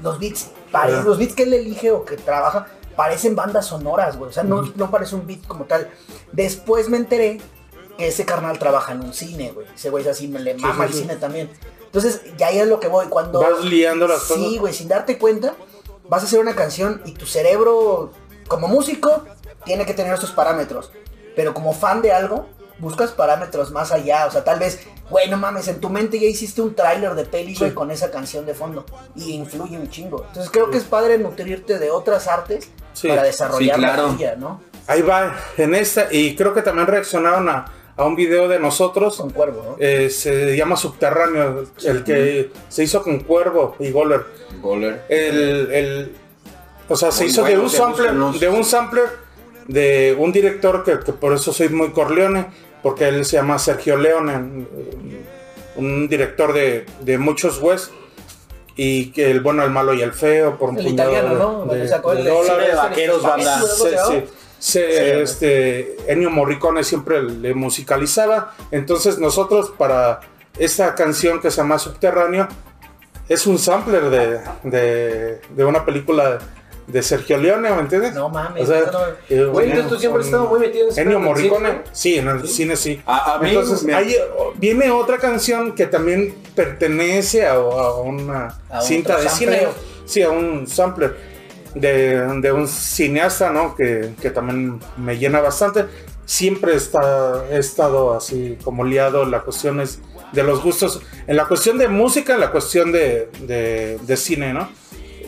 los beats, pare- Ajá. los beats que él elige o que trabaja parecen bandas sonoras, güey, o sea, no, no parece un beat como tal. Después me enteré que ese carnal trabaja en un cine, güey, ese güey es así, me le mama sí, el sí. cine también. Entonces, ya ahí es lo que voy, cuando... vas liando las Sí, cosas. güey, sin darte cuenta, vas a hacer una canción y tu cerebro, como músico, tiene que tener estos parámetros. Pero como fan de algo, buscas parámetros más allá. O sea, tal vez, güey, no mames, en tu mente ya hiciste un tráiler de peli, güey, Sí. con esa canción de fondo. Y influye un chingo. Entonces creo que es padre nutrirte de otras artes Sí, para desarrollar sí, claro. la tuya, ¿no? Ahí va, en esta, y creo que también reaccionaron a, a un video de nosotros. Con cuervo, ¿no? eh, se llama Subterráneo, el que se hizo con Cuervo y Goller. Goller. El, el- o sea, se Muy hizo de un sampler, de un sampler de un director que, que por eso soy muy Corleone, porque él se llama Sergio Leone, un- director de, de muchos West. Y que el bueno, el malo y el feo, por un El puñado italiano, de- ¿no? de- Donde sacó de el- dólares. Cine de vaqueros. Se- Sí. este, Ennio Morricone siempre le musicalizaba. Entonces nosotros para esta canción que se llama Subterráneo es un sampler de, de, de una película de Sergio Leone, ¿me entiendes? No mames, O sea, no- eh, Güey, entonces tú siempre has estado muy metido en ese Ennio Morricone, cine, sí, en el cine sí. A- a mí Entonces me- hay- viene otra canción que también pertenece a, a una A cinta de cine. Sí, a un sampler de, de un cineasta, ¿no? Que, que también me llena bastante. Siempre está, he estado así como liado en las cuestiones de los gustos, en la cuestión de música, en la cuestión de, de, cine, ¿no?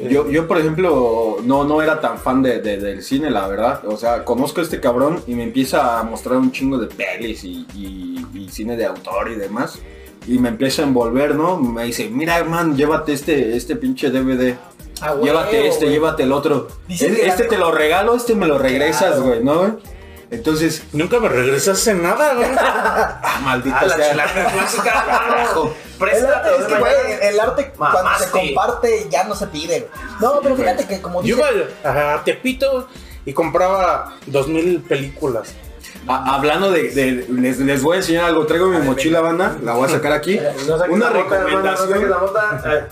Yo, yo, por ejemplo, no, no era tan fan de, de- del cine, la verdad. O sea, conozco a este cabrón y me empieza a mostrar un chingo de pelis y, y- y cine de autor y demás. Y me empieza a envolver, ¿no? Me dice, mira, man, llévate este, este pinche DVD. Ah, llévate este, güey. llévate el otro. La este te lo regalo, este me lo regresas, Claro. güey, ¿no, güey? Entonces, Nunca me regresaste nada, güey. ah, maldita Ah, la sea. chilanga clásica, carajo. El arte, es que, güey, el arte cuando se Mamaste. comparte ya no se pide. güey. No, pero fíjate que como Yo dice, iba a Tepito y compraba dos mil películas. Ah, hablando de, de- les, les voy a enseñar algo. Traigo mi mochila, banda. La voy a sacar aquí. Una recomendación.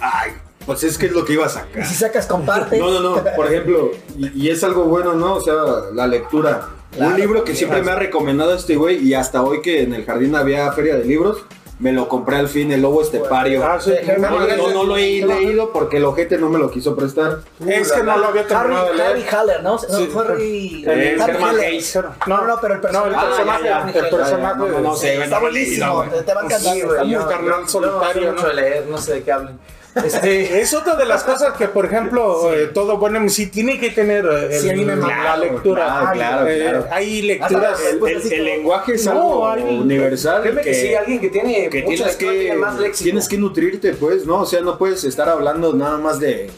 Ay, Pues es que es lo que iba a Y sacar. si sacas comparte. No, no, no. Por ejemplo, y, y es algo bueno, ¿no? O sea, la lectura. Claro, un libro que siempre me ha recomendado este güey y hasta hoy que en el jardín había feria de libros, me lo compré al fin, El Lobo Estepario. Ah, sí. Germán No, no, no lo he leído porque el ojete no me lo quiso prestar. Es que no lo había Harry, terminado de Harry leer. Haller, ¿no? No, Sí. Harry. Eh, Harry Herman Haller. Hayes. No, no, no, pero el personaje. No, el personaje, Ah, ya, ya. el personaje. No, no, no sé, Está buenísimo, te, te va a encantar. Sí, está güey, muy carnal solitario, mucho ¿no? de leer, no sé de qué hablen. Este, Es otra de las cosas que, por ejemplo, eh, todo buen MC tiene que tener eh, el- Sí, la lectura. Claro, claro, Eh. Hay lecturas. El, Pues el- el lenguaje es No, algo hay- universal. créeme que, sí, alguien que tiene que tienes que tiene más léxico. tienes que nutrirte pues no o sea no puedes estar hablando nada más de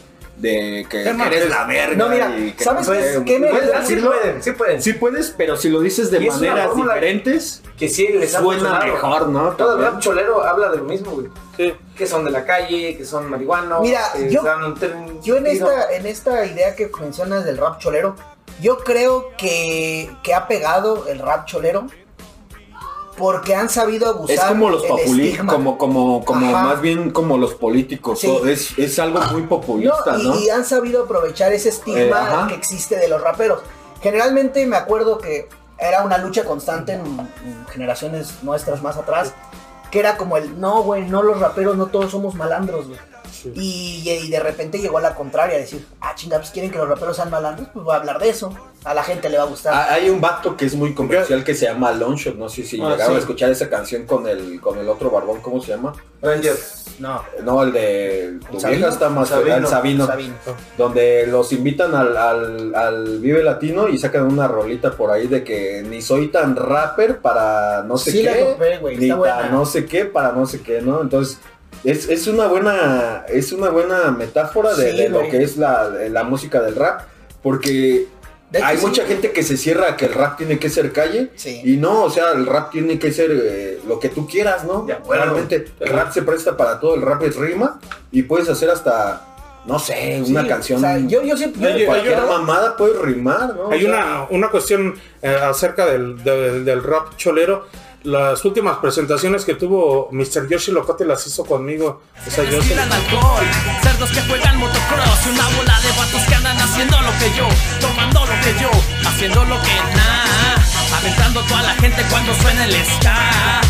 de que, Es más, que eres es- la verga No, mira, y que ¿sabes no qué- me- puedes sí pueden, sí pueden. sí puedes pero si lo dices de maneras diferentes que sí les ha suena mejor no Todo el rap cholero habla de lo mismo, güey. Sí. Que son de la calle, que son marihuanos. Mira, que yo- dan un tren- Yo en esta, en esta idea que mencionas del rap cholero, yo creo que, que ha pegado el rap cholero porque han sabido abusar es como los populistas como como como Ajá. más bien como los políticos Sí. es, es algo muy populista No, no, y, han sabido aprovechar ese Eh, estigma ajá. que existe de los raperos. Generalmente me acuerdo que era una lucha constante en, en generaciones nuestras más atrás, que era como el, no, güey, no los raperos, no todos somos malandros, güey. Y, y de repente llegó a la contraria, a decir, ah, chinga, pues quieren que los raperos sean malandros, pues voy a hablar de eso. A la gente le va a gustar. Ah, Hay un vato que es muy comercial que se llama Longshot, no sé si Ah, llegaron sí. a escuchar esa canción con el con el otro barbón, ¿cómo se llama? Ranger. no. No, el de tu ¿Sabino? vieja está más Sabino. el Sabino, Sabino. donde los invitan al, al, al Vive Latino y sacan una rolita por ahí de que ni soy tan rapper para no sé Sí la qué, topé, güey, ni está buena. no sé qué para no sé qué, ¿no? Entonces es, es una buena es una buena metáfora de, Sí, de lo que es la, la música del rap, porque De hay sí. mucha gente que se cierra a que el rap tiene que ser calle Sí. y no, o sea, el rap tiene que ser eh, lo que tú quieras, ¿no? Realmente el rap se presta para todo, el rap es rima y puedes hacer hasta, no sé, una canción. o sea, yo, yo siempre. Yo- cualquier mamada puede rimar, ¿no? Hay O sea, una, una cuestión eh, acerca del, del- del rap cholero. Las últimas presentaciones que tuvo Mr. Yoshi Locote las hizo conmigo. O sea, yo se- Destilan alcohol, cerdos que juegan motocross y una bola de vatos que andan haciendo lo que yo, tomando lo que yo, haciendo lo que nada, aventando toda la gente cuando suena el ska.